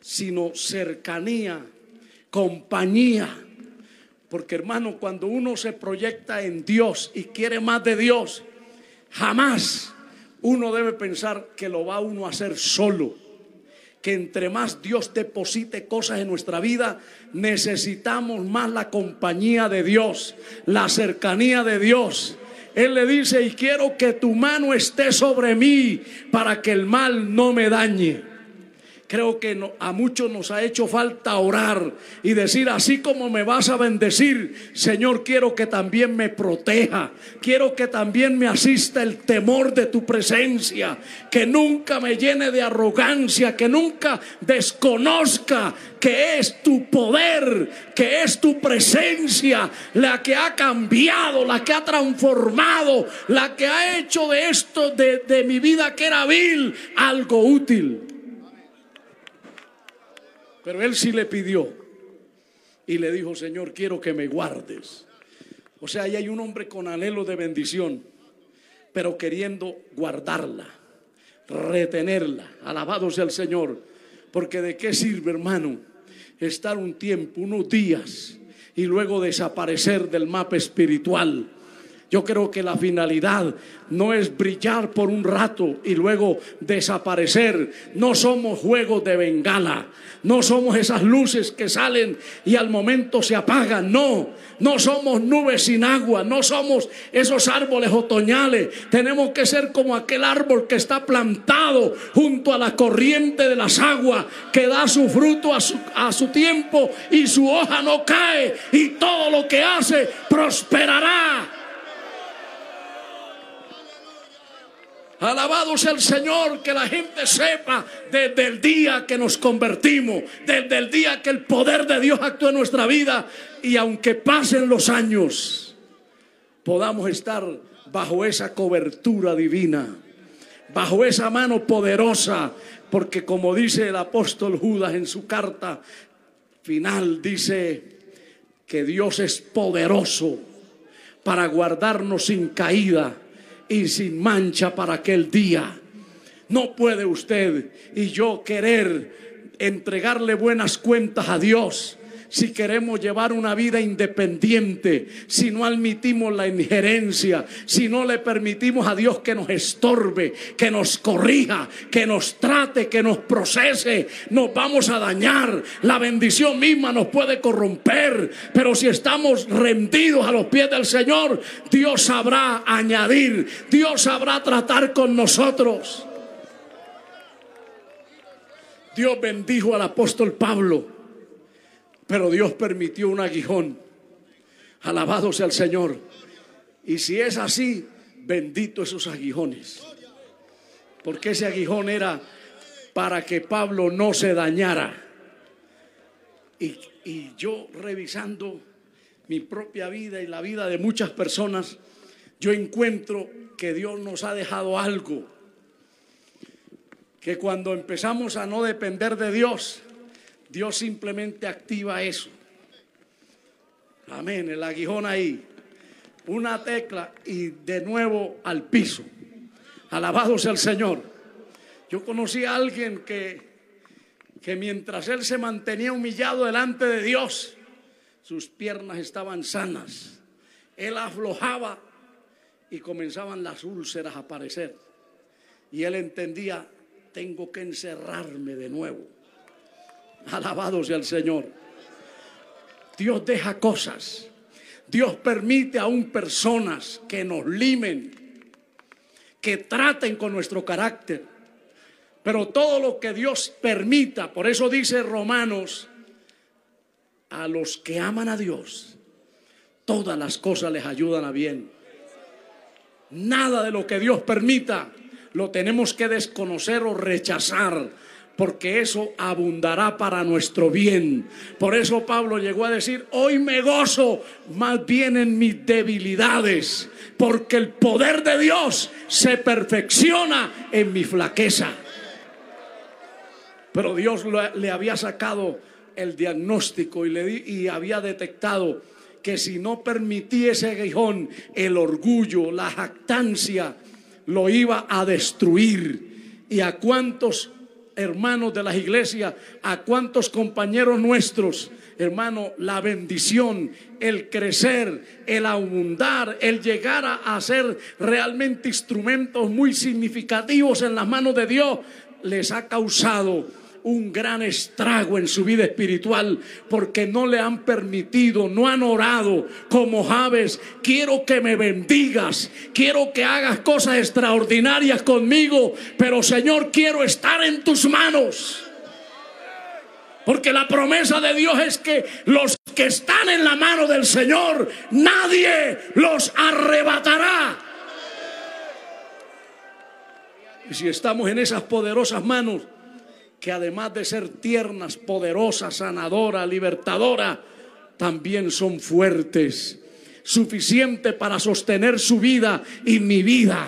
[SPEAKER 1] sino cercanía, compañía. Porque hermano, cuando uno se proyecta en Dios y quiere más de Dios, jamás uno debe pensar que lo va uno a hacer solo que entre más Dios deposite cosas en nuestra vida, necesitamos más la compañía de Dios, la cercanía de Dios. Él le dice, y quiero que tu mano esté sobre mí para que el mal no me dañe. Creo que a muchos nos ha hecho falta orar y decir, así como me vas a bendecir, Señor, quiero que también me proteja, quiero que también me asista el temor de tu presencia, que nunca me llene de arrogancia, que nunca desconozca que es tu poder, que es tu presencia, la que ha cambiado, la que ha transformado, la que ha hecho de esto, de, mi vida que era vil, algo útil. Pero él sí le pidió y le dijo, Señor, quiero que me guardes. O sea, ahí hay un hombre con anhelo de bendición, pero queriendo guardarla, retenerla. Alabado sea el Señor. Porque de qué sirve, hermano, estar un tiempo, unos días, y luego desaparecer del mapa espiritual yo creo que la finalidad no es brillar por un rato y luego desaparecer. No somos juegos de bengala. No somos esas luces que salen y al momento se apagan. No, no somos nubes sin agua. No somos esos árboles otoñales. Tenemos que ser como aquel árbol que está plantado junto a la corriente de las aguas, que da su fruto a su, tiempo y su hoja no cae y todo lo que hace prosperará. Alabado sea el Señor, que la gente sepa desde el día que nos convertimos, desde el día que el poder de Dios actúa en nuestra vida y aunque pasen los años, podamos estar bajo esa cobertura divina, bajo esa mano poderosa, porque como dice el apóstol Judas en su carta final, dice que Dios es poderoso para guardarnos sin caída y sin mancha para aquel día. No puede usted y yo querer entregarle buenas cuentas a Dios si queremos llevar una vida independiente, si no admitimos la injerencia, si no le permitimos a Dios que nos estorbe, que nos corrija, que nos trate, que nos procese, nos vamos a dañar. La bendición misma nos puede corromper, pero si estamos rendidos a los pies del Señor, Dios sabrá añadir, Dios sabrá tratar con nosotros. Dios bendijo al apóstol Pablo pero Dios permitió un aguijón. Alabado sea el Señor. Y si es así, bendito esos aguijones. Porque ese aguijón era para que Pablo no se dañara. Y, y yo revisando mi propia vida y la vida de muchas personas, yo encuentro que Dios nos ha dejado algo. Que cuando empezamos a no depender de Dios, Dios simplemente activa eso. Amén, el aguijón ahí. Una tecla y de nuevo al piso. Alabado sea el Señor. Yo conocí a alguien que, que mientras él se mantenía humillado delante de Dios, sus piernas estaban sanas. Él aflojaba y comenzaban las úlceras a aparecer. Y él entendía, tengo que encerrarme de nuevo. Alabado sea el Señor. Dios deja cosas. Dios permite aún personas que nos limen, que traten con nuestro carácter. Pero todo lo que Dios permita, por eso dice Romanos, a los que aman a Dios, todas las cosas les ayudan a bien. Nada de lo que Dios permita lo tenemos que desconocer o rechazar, porque eso abundará para nuestro bien. Por eso Pablo llegó a decir, hoy me gozo más bien en mis debilidades, porque el poder de Dios se perfecciona en mi flaqueza. Pero Dios le había sacado el diagnóstico y, le había detectado que si no permitía ese aguijón, el orgullo, la jactancia, lo iba a destruir. ¿Y a cuántos hermanos de las iglesias, a cuántos compañeros nuestros, hermano, la bendición, el crecer, el abundar, el llegar a, a ser realmente instrumentos muy significativos en las manos de Dios, les ha causado un gran estrago en su vida espiritual porque no le han permitido, no han orado como Javes. Quiero que me bendigas, quiero que hagas cosas extraordinarias conmigo, pero Señor, quiero estar en tus manos. Porque la promesa de Dios es que los que están en la mano del Señor, nadie los arrebatará. Y si estamos en esas poderosas manos, que además de ser tiernas, poderosas, sanadoras, libertadoras, también son fuertes, suficiente para sostener su vida y mi vida.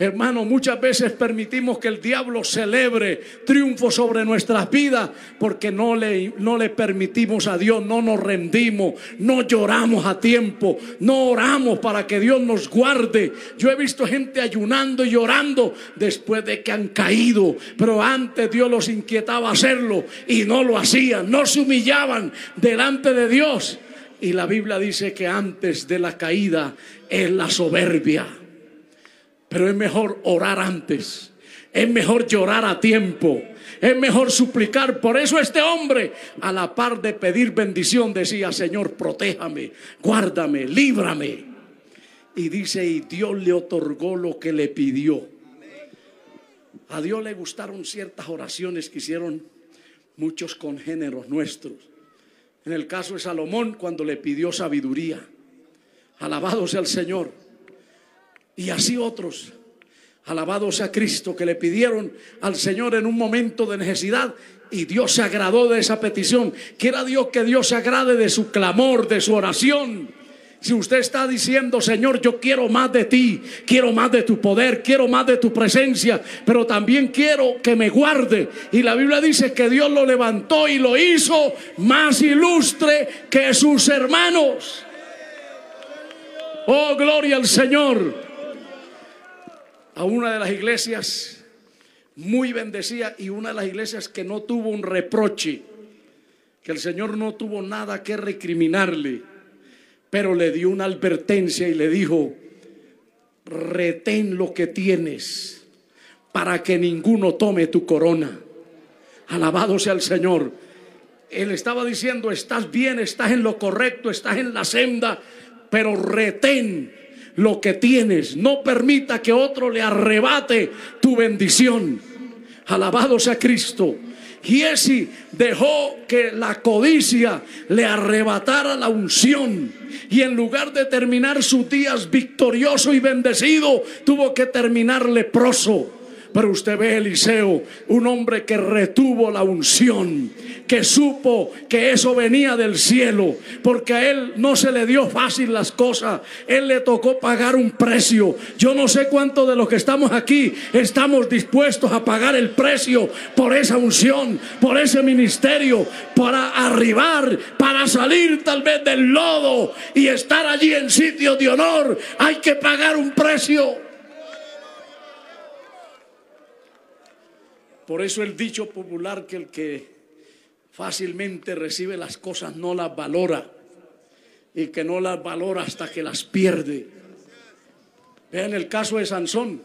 [SPEAKER 1] Hermano, muchas veces permitimos que el diablo celebre triunfo sobre nuestras vidas porque no le, no le permitimos a Dios, no nos rendimos, no lloramos a tiempo, no oramos para que Dios nos guarde. Yo he visto gente ayunando y llorando después de que han caído, pero antes Dios los inquietaba hacerlo y no lo hacían, no se humillaban delante de Dios. Y la Biblia dice que antes de la caída es la soberbia. Pero es mejor orar antes. Es mejor llorar a tiempo. Es mejor suplicar. Por eso este hombre, a la par de pedir bendición, decía, Señor, protéjame, guárdame, líbrame. Y dice, y Dios le otorgó lo que le pidió. A Dios le gustaron ciertas oraciones que hicieron muchos congéneros nuestros. En el caso de Salomón, cuando le pidió sabiduría. Alabado sea el Señor. Y así otros, alabados a Cristo, que le pidieron al Señor en un momento de necesidad y Dios se agradó de esa petición. Quiera Dios que Dios se agrade de su clamor, de su oración. Si usted está diciendo, Señor, yo quiero más de ti, quiero más de tu poder, quiero más de tu presencia, pero también quiero que me guarde. Y la Biblia dice que Dios lo levantó y lo hizo más ilustre que sus hermanos. Oh, gloria al Señor a una de las iglesias muy bendecida y una de las iglesias que no tuvo un reproche, que el Señor no tuvo nada que recriminarle, pero le dio una advertencia y le dijo, retén lo que tienes para que ninguno tome tu corona. Alabado sea el Señor. Él estaba diciendo, estás bien, estás en lo correcto, estás en la senda, pero retén lo que tienes. No permita que otro le arrebate tu bendición. Alabado sea Cristo. Giesi dejó que la codicia le arrebatara la unción y en lugar de terminar sus días victorioso y bendecido, tuvo que terminar leproso. Pero usted ve Eliseo, un hombre que retuvo la unción, que supo que eso venía del cielo, porque a él no se le dio fácil las cosas, él le tocó pagar un precio. Yo no sé cuántos de los que estamos aquí estamos dispuestos a pagar el precio por esa unción, por ese ministerio, para arribar, para salir tal vez del lodo y estar allí en sitio de honor. Hay que pagar un precio. Por eso el dicho popular que el que fácilmente recibe las cosas no las valora y que no las valora hasta que las pierde. Vean el caso de Sansón.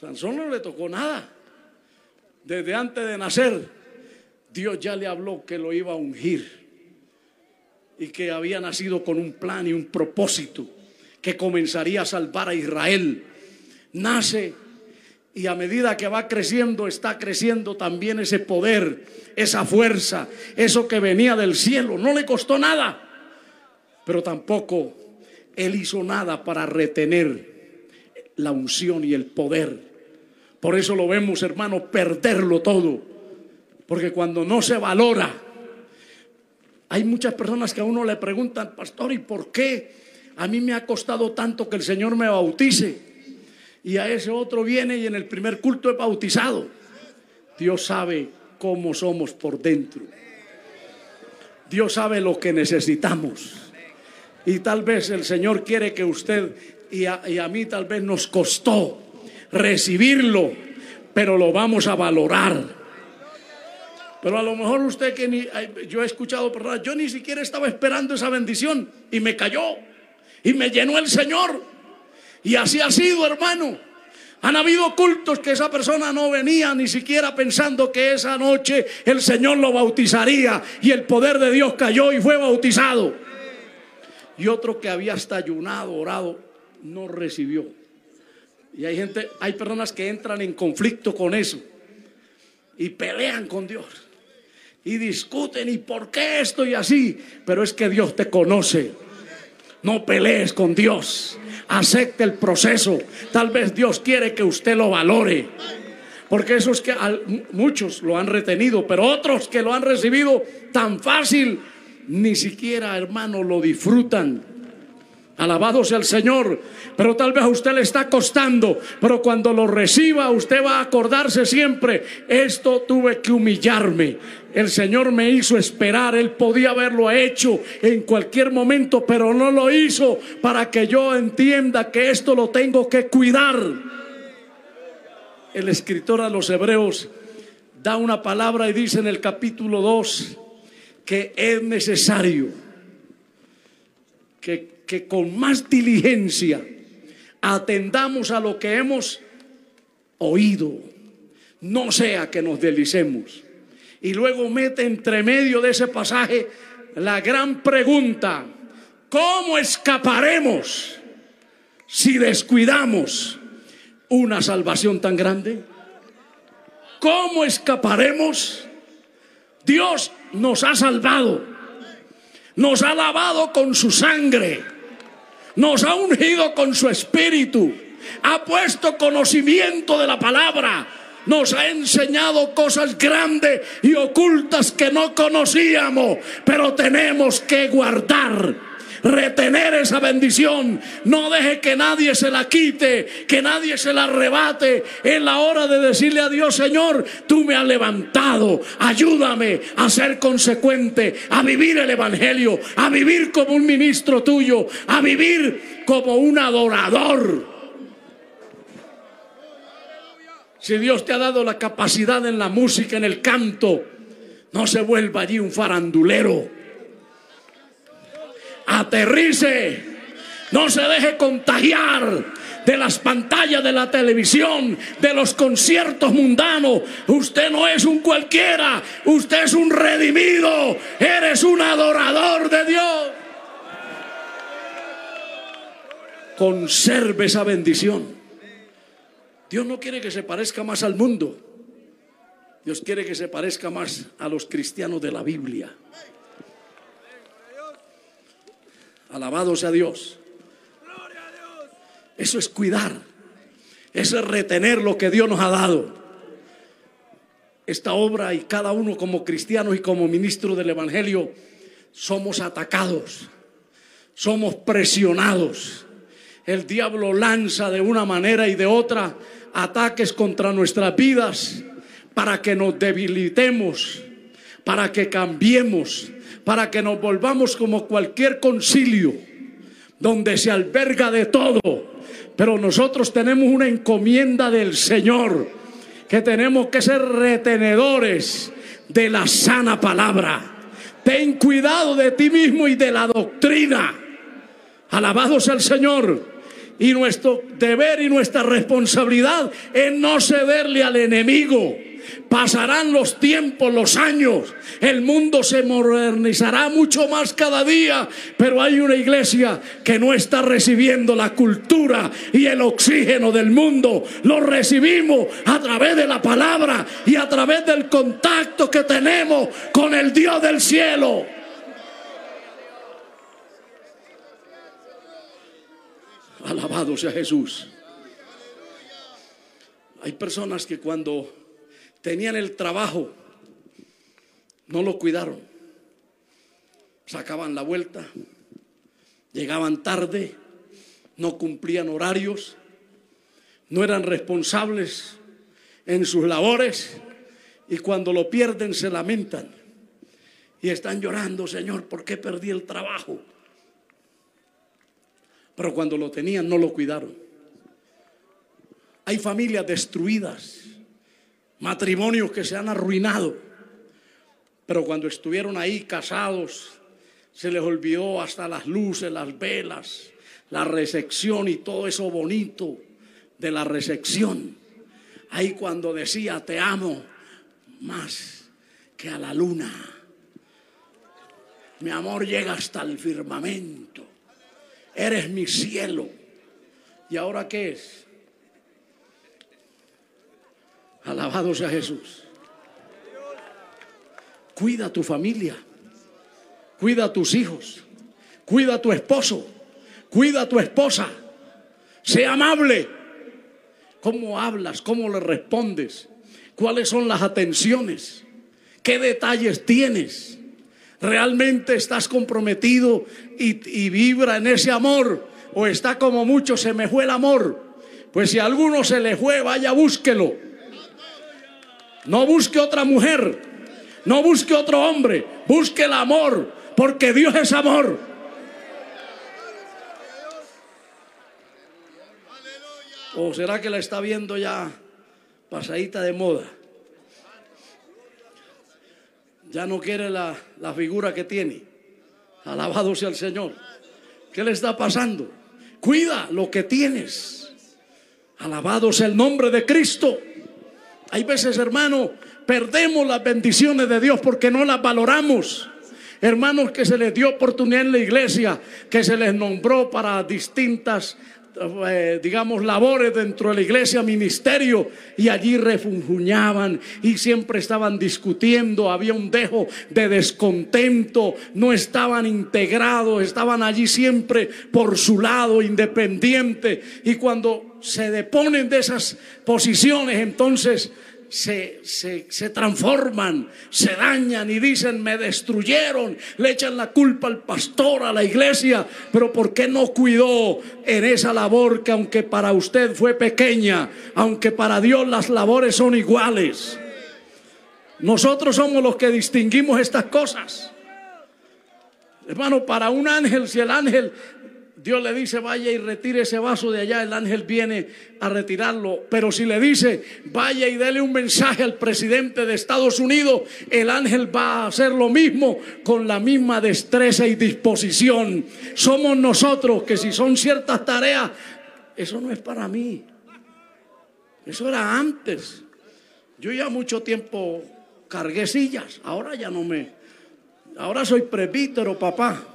[SPEAKER 1] Sansón no le tocó nada. Desde antes de nacer, Dios ya le habló que lo iba a ungir y que había nacido con un plan y un propósito que comenzaría a salvar a Israel. Nace y a medida que va creciendo, está creciendo también ese poder, esa fuerza, eso que venía del cielo. No le costó nada, pero tampoco él hizo nada para retener la unción y el poder. Por eso lo vemos, hermano, perderlo todo. Porque cuando no se valora, hay muchas personas que a uno le preguntan, pastor, ¿y por qué a mí me ha costado tanto que el Señor me bautice? Y a ese otro viene y en el primer culto es bautizado. Dios sabe cómo somos por dentro. Dios sabe lo que necesitamos. Y tal vez el Señor quiere que usted y a, mí tal vez nos costó recibirlo, pero lo vamos a valorar. Pero a lo mejor usted que ni, yo he escuchado, yo ni siquiera estaba esperando esa bendición y me cayó y me llenó el Señor. Y así ha sido, hermano. Han habido cultos que esa persona no venía ni siquiera pensando que esa noche el Señor lo bautizaría y el poder de Dios cayó y fue bautizado. Y otro que había hasta ayunado, orado, no recibió. Y hay gente, hay personas que entran en conflicto con eso y pelean con Dios y discuten y por qué estoy así, pero es que Dios te conoce. No pelees con Dios acepte el proceso. Tal vez Dios quiere que usted lo valore. Porque esos que muchos lo han retenido, pero otros que lo han recibido tan fácil, ni siquiera, hermano, lo disfrutan. Alabado sea el Señor. Pero tal vez a usted le está costando. Pero cuando lo reciba, usted va a acordarse siempre. Esto tuve que humillarme. El Señor me hizo esperar. Él podía haberlo hecho en cualquier momento, pero no lo hizo para que yo entienda que esto lo tengo que cuidar. El escritor a los hebreos da una palabra y dice en el capítulo 2 que es necesario que que con más diligencia atendamos a lo que hemos oído, no sea que nos delicemos. Y luego mete entre medio de ese pasaje la gran pregunta, ¿cómo escaparemos si descuidamos una salvación tan grande? ¿Cómo escaparemos? Dios nos ha salvado, nos ha lavado con su sangre nos ha ungido con su espíritu, ha puesto conocimiento de la palabra, nos ha enseñado cosas grandes y ocultas que no conocíamos, pero tenemos que guardar retener esa bendición. No deje que nadie se la quite, que nadie se la arrebate. En la hora de decirle a Dios, Señor, tú me has levantado. Ayúdame a ser consecuente, a vivir el Evangelio, a vivir como un ministro tuyo, a vivir como un adorador. Si Dios te ha dado la capacidad en la música, en el canto, no se vuelva allí un farandulero aterrice, no se deje contagiar de las pantallas de la televisión, de los conciertos mundanos. Usted no es un cualquiera, usted es un redimido, eres un adorador de Dios. Conserve esa bendición. Dios no quiere que se parezca más al mundo. Dios quiere que se parezca más a los cristianos de la Biblia. Alabado sea Dios. Eso es cuidar. es retener lo que Dios nos ha dado. Esta obra y cada uno como cristianos y como ministro del Evangelio somos atacados, somos presionados. El diablo lanza de una manera y de otra ataques contra nuestras vidas para que nos debilitemos, para que cambiemos, para que nos volvamos como cualquier concilio donde se alberga de todo. Pero nosotros tenemos una encomienda del Señor, que tenemos que ser retenedores de la sana palabra. Ten cuidado de ti mismo y de la doctrina. Alabado sea el Señor. Y nuestro deber y nuestra responsabilidad es no cederle al enemigo. Pasarán los tiempos, los años. El mundo se modernizará mucho más cada día. Pero hay una iglesia que no está recibiendo la cultura y el oxígeno del mundo. Lo recibimos a través de la palabra y a través del contacto que tenemos con el Dios del cielo. Alabado sea Jesús. Hay personas que cuando tenían el trabajo no lo cuidaron. Sacaban la vuelta, llegaban tarde, no cumplían horarios, no eran responsables en sus labores y cuando lo pierden se lamentan y están llorando, Señor, ¿por qué perdí el trabajo? Pero cuando lo tenían no lo cuidaron. Hay familias destruidas, matrimonios que se han arruinado, pero cuando estuvieron ahí casados se les olvidó hasta las luces, las velas, la recepción y todo eso bonito de la recepción. Ahí cuando decía te amo más que a la luna. Mi amor llega hasta el firmamento eres mi cielo. ¿Y ahora qué es? Alabado sea Jesús. Cuida a tu familia, cuida a tus hijos, cuida a tu esposo, cuida a tu esposa. Sea amable. ¿Cómo hablas? ¿Cómo le respondes? ¿Cuáles son las atenciones? ¿Qué detalles tienes? ¿Realmente estás comprometido y, vibra en ese amor? ¿O está como mucho, se me fue el amor? Pues si a alguno se le fue, vaya, búsquelo. No busque otra mujer, no busque otro hombre, busque el amor, porque Dios es amor. ¿O será que la está viendo ya pasadita de moda? Ya no quiere la, figura que tiene. Alabado sea el Señor. ¿Qué le está pasando? Cuida lo que tienes. Alabado sea el nombre de Cristo. Hay veces, hermano, perdemos las bendiciones de Dios porque no las valoramos. Hermanos que se les dio oportunidad en la iglesia, que se les nombró para distintas eh, digamos, labores dentro de la iglesia, ministerio, y allí refunfuñaban y siempre estaban discutiendo, había un dejo de descontento, no estaban integrados, estaban allí siempre por su lado, independiente, y cuando se deponen de esas posiciones, entonces se, se, transforman, se dañan y dicen, me destruyeron, le echan la culpa al pastor, a la iglesia, pero ¿por qué no cuidó en esa labor que aunque para usted fue pequeña, aunque para Dios las labores son iguales? Nosotros somos los que distinguimos estas cosas. Hermano, para un ángel, si el ángel Dios le dice, vaya y retire ese vaso de allá, el ángel viene a retirarlo. Pero si le dice, vaya y dele un mensaje al presidente de Estados Unidos, el ángel va a hacer lo mismo con la misma destreza y disposición. Somos nosotros que si son ciertas tareas, eso no es para mí. Eso era antes. Yo ya mucho tiempo cargué sillas, ahora ya no me... Ahora soy presbítero, papá.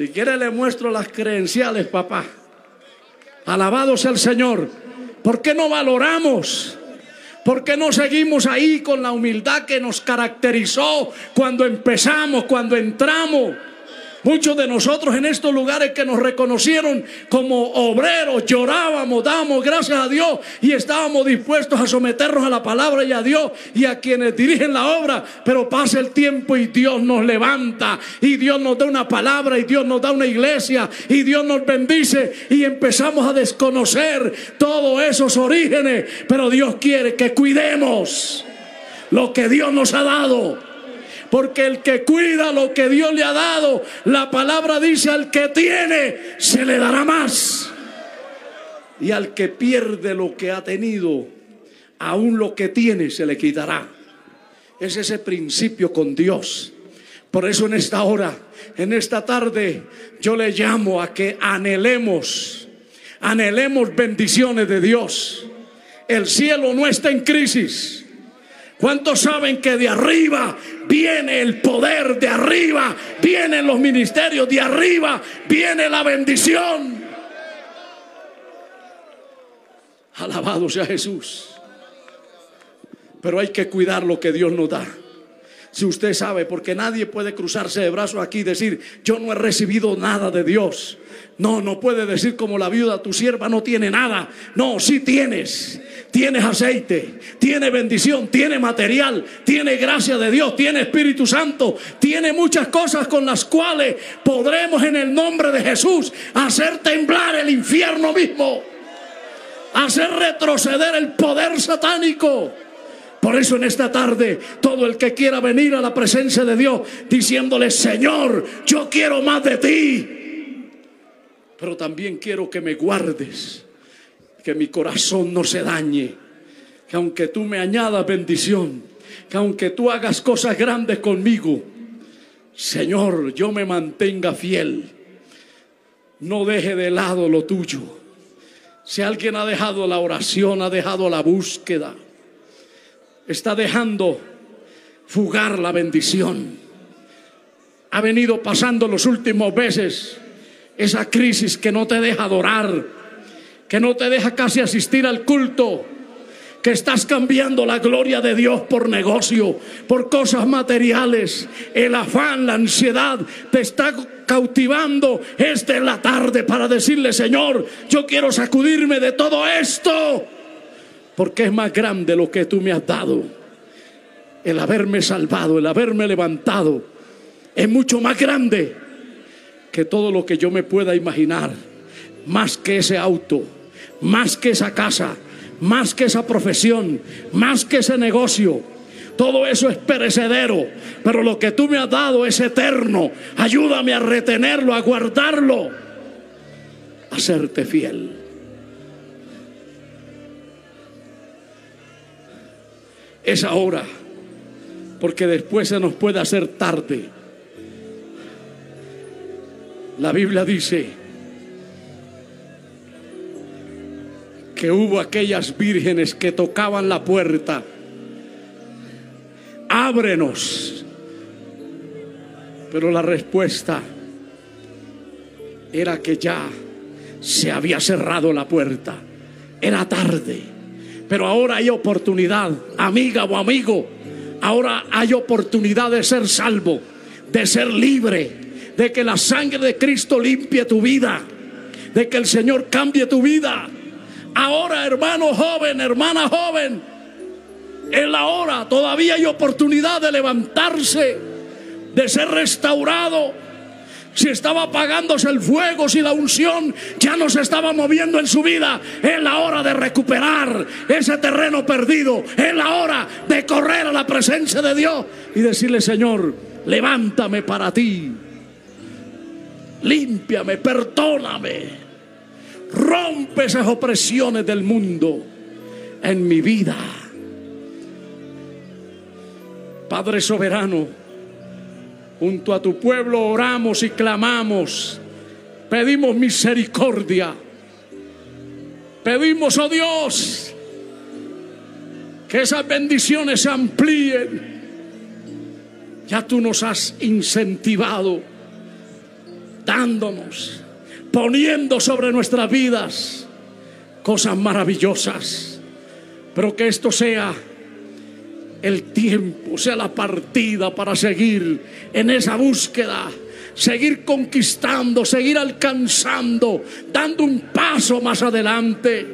[SPEAKER 1] Si quiere le muestro las credenciales, papá. Alabado sea el Señor. ¿Por qué no valoramos? ¿Por qué no seguimos ahí con la humildad que nos caracterizó cuando empezamos, cuando entramos? Muchos de nosotros en estos lugares que nos reconocieron como obreros llorábamos, damos gracias a Dios y estábamos dispuestos a someternos a la palabra y a Dios y a quienes dirigen la obra. Pero pasa el tiempo y Dios nos levanta y Dios nos da una palabra y Dios nos da una iglesia y Dios nos bendice y empezamos a desconocer todos esos orígenes. Pero Dios quiere que cuidemos lo que Dios nos ha dado. Porque el que cuida lo que Dios le ha dado, la palabra dice al que tiene, se le dará más. Y al que pierde lo que ha tenido, aún lo que tiene se le quitará. Es ese principio con Dios. Por eso en esta hora, en esta tarde, yo le llamo a que anhelemos, anhelemos bendiciones de Dios. El cielo no está en crisis. ¿Cuántos saben que de arriba viene el poder, de arriba vienen los ministerios, de arriba viene la bendición? Alabado sea Jesús. Pero hay que cuidar lo que Dios nos da. Si usted sabe, porque nadie puede cruzarse de brazos aquí y decir, yo no he recibido nada de Dios. No, no puede decir como la viuda, tu sierva no tiene nada. No, sí tienes. Tienes aceite, tiene bendición, tiene material, tiene gracia de Dios, tiene Espíritu Santo, tiene muchas cosas con las cuales podremos en el nombre de Jesús hacer temblar el infierno mismo, hacer retroceder el poder satánico. Por eso en esta tarde, todo el que quiera venir a la presencia de Dios diciéndole, Señor, yo quiero más de ti, pero también quiero que me guardes, que mi corazón no se dañe, que aunque tú me añadas bendición, que aunque tú hagas cosas grandes conmigo, Señor, yo me mantenga fiel, no deje de lado lo tuyo. Si alguien ha dejado la oración, ha dejado la búsqueda, está dejando fugar la bendición. Ha venido pasando los últimos meses esa crisis que no te deja adorar, que no te deja casi asistir al culto, que estás cambiando la gloria de Dios por negocio, por cosas materiales. El afán, la ansiedad te está cautivando. Esta es la tarde para decirle, Señor, yo quiero sacudirme de todo esto porque es más grande lo que tú me has dado. El haberme salvado, el haberme levantado, es mucho más grande que todo lo que yo me pueda imaginar. Más que ese auto, más que esa casa, más que esa profesión, más que ese negocio. Todo eso es perecedero, pero lo que tú me has dado es eterno. Ayúdame a retenerlo, a guardarlo, a serte fiel. Es ahora, porque después se nos puede hacer tarde. La Biblia dice que hubo aquellas vírgenes que tocaban la puerta. Ábrenos. Pero la respuesta era que ya se había cerrado la puerta. Era tarde. Pero ahora hay oportunidad, amiga o amigo. Ahora hay oportunidad de ser salvo, de ser libre, de que la sangre de Cristo limpie tu vida, de que el Señor cambie tu vida. Ahora, hermano joven, hermana joven, en la hora todavía hay oportunidad de levantarse, de ser restaurado, si estaba apagándose el fuego, si la unción ya no se estaba moviendo en su vida, es la hora de recuperar ese terreno perdido, es la hora de correr a la presencia de Dios y decirle, Señor, levántame para ti, límpiame, perdóname, rompe esas opresiones del mundo en mi vida. Padre soberano, Junto a tu pueblo oramos y clamamos. Pedimos misericordia. Pedimos, oh Dios, que esas bendiciones se amplíen. Ya tú nos has incentivado, dándonos, poniendo sobre nuestras vidas cosas maravillosas. Pero que esto sea el tiempo, sea la partida para seguir en esa búsqueda, seguir conquistando, seguir alcanzando, dando un paso más adelante.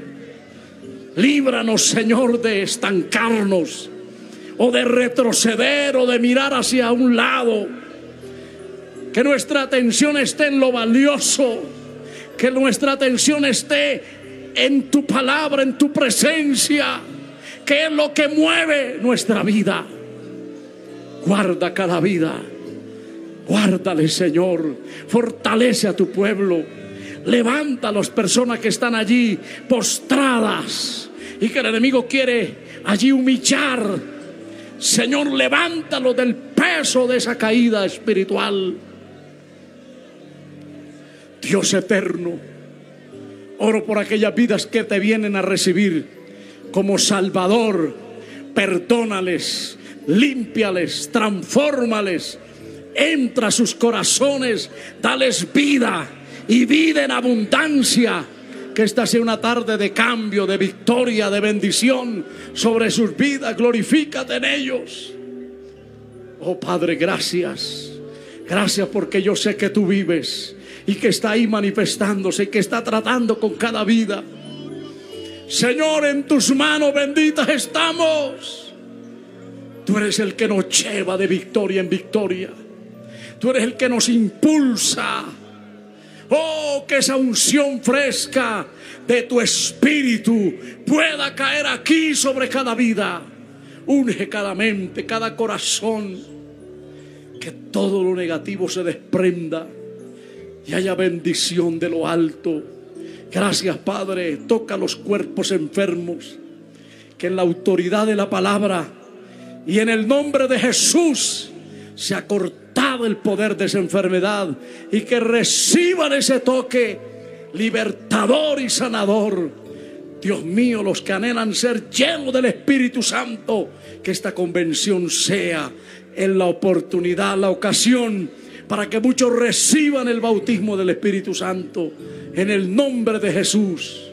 [SPEAKER 1] Líbranos, Señor, de estancarnos o de retroceder o de mirar hacia un lado. Que nuestra atención esté en lo valioso, que nuestra atención esté en tu palabra, en tu presencia, que es lo que mueve nuestra vida. Guarda cada vida Guárdale, Señor. Fortalece a tu pueblo. Levanta a las personas que están allí postradas y que el enemigo quiere allí humillar. Señor, levántalo del peso de esa caída espiritual. Dios eterno, oro por aquellas vidas que te vienen a recibir como Salvador. Perdónales, límpiales, transfórmales entra a sus corazones, dales vida y vida en abundancia. Que esta sea una tarde de cambio, de victoria, de bendición sobre sus vidas. Glorifícate en ellos. Oh Padre, gracias. Gracias porque yo sé que tú vives y que está ahí manifestándose y que está tratando con cada vida. Señor, en tus manos benditas estamos. Tú eres el que nos lleva de victoria en victoria. Tú eres el que nos impulsa. Oh, que esa unción fresca de tu espíritu pueda caer aquí sobre cada vida. Unge cada mente, cada corazón. Que todo lo negativo se desprenda y haya bendición de lo alto. Gracias, Padre. Toca los cuerpos enfermos. Que en la autoridad de la palabra y en el nombre de Jesús se acortado el poder de esa enfermedad y que reciban ese toque libertador y sanador. Dios mío, los que anhelan ser llenos del Espíritu Santo, que esta convención sea en la oportunidad, la ocasión, para que muchos reciban el bautismo del Espíritu Santo. En el nombre de Jesús,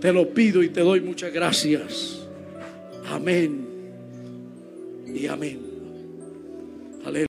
[SPEAKER 1] te lo pido y te doy muchas gracias. Amén y amén.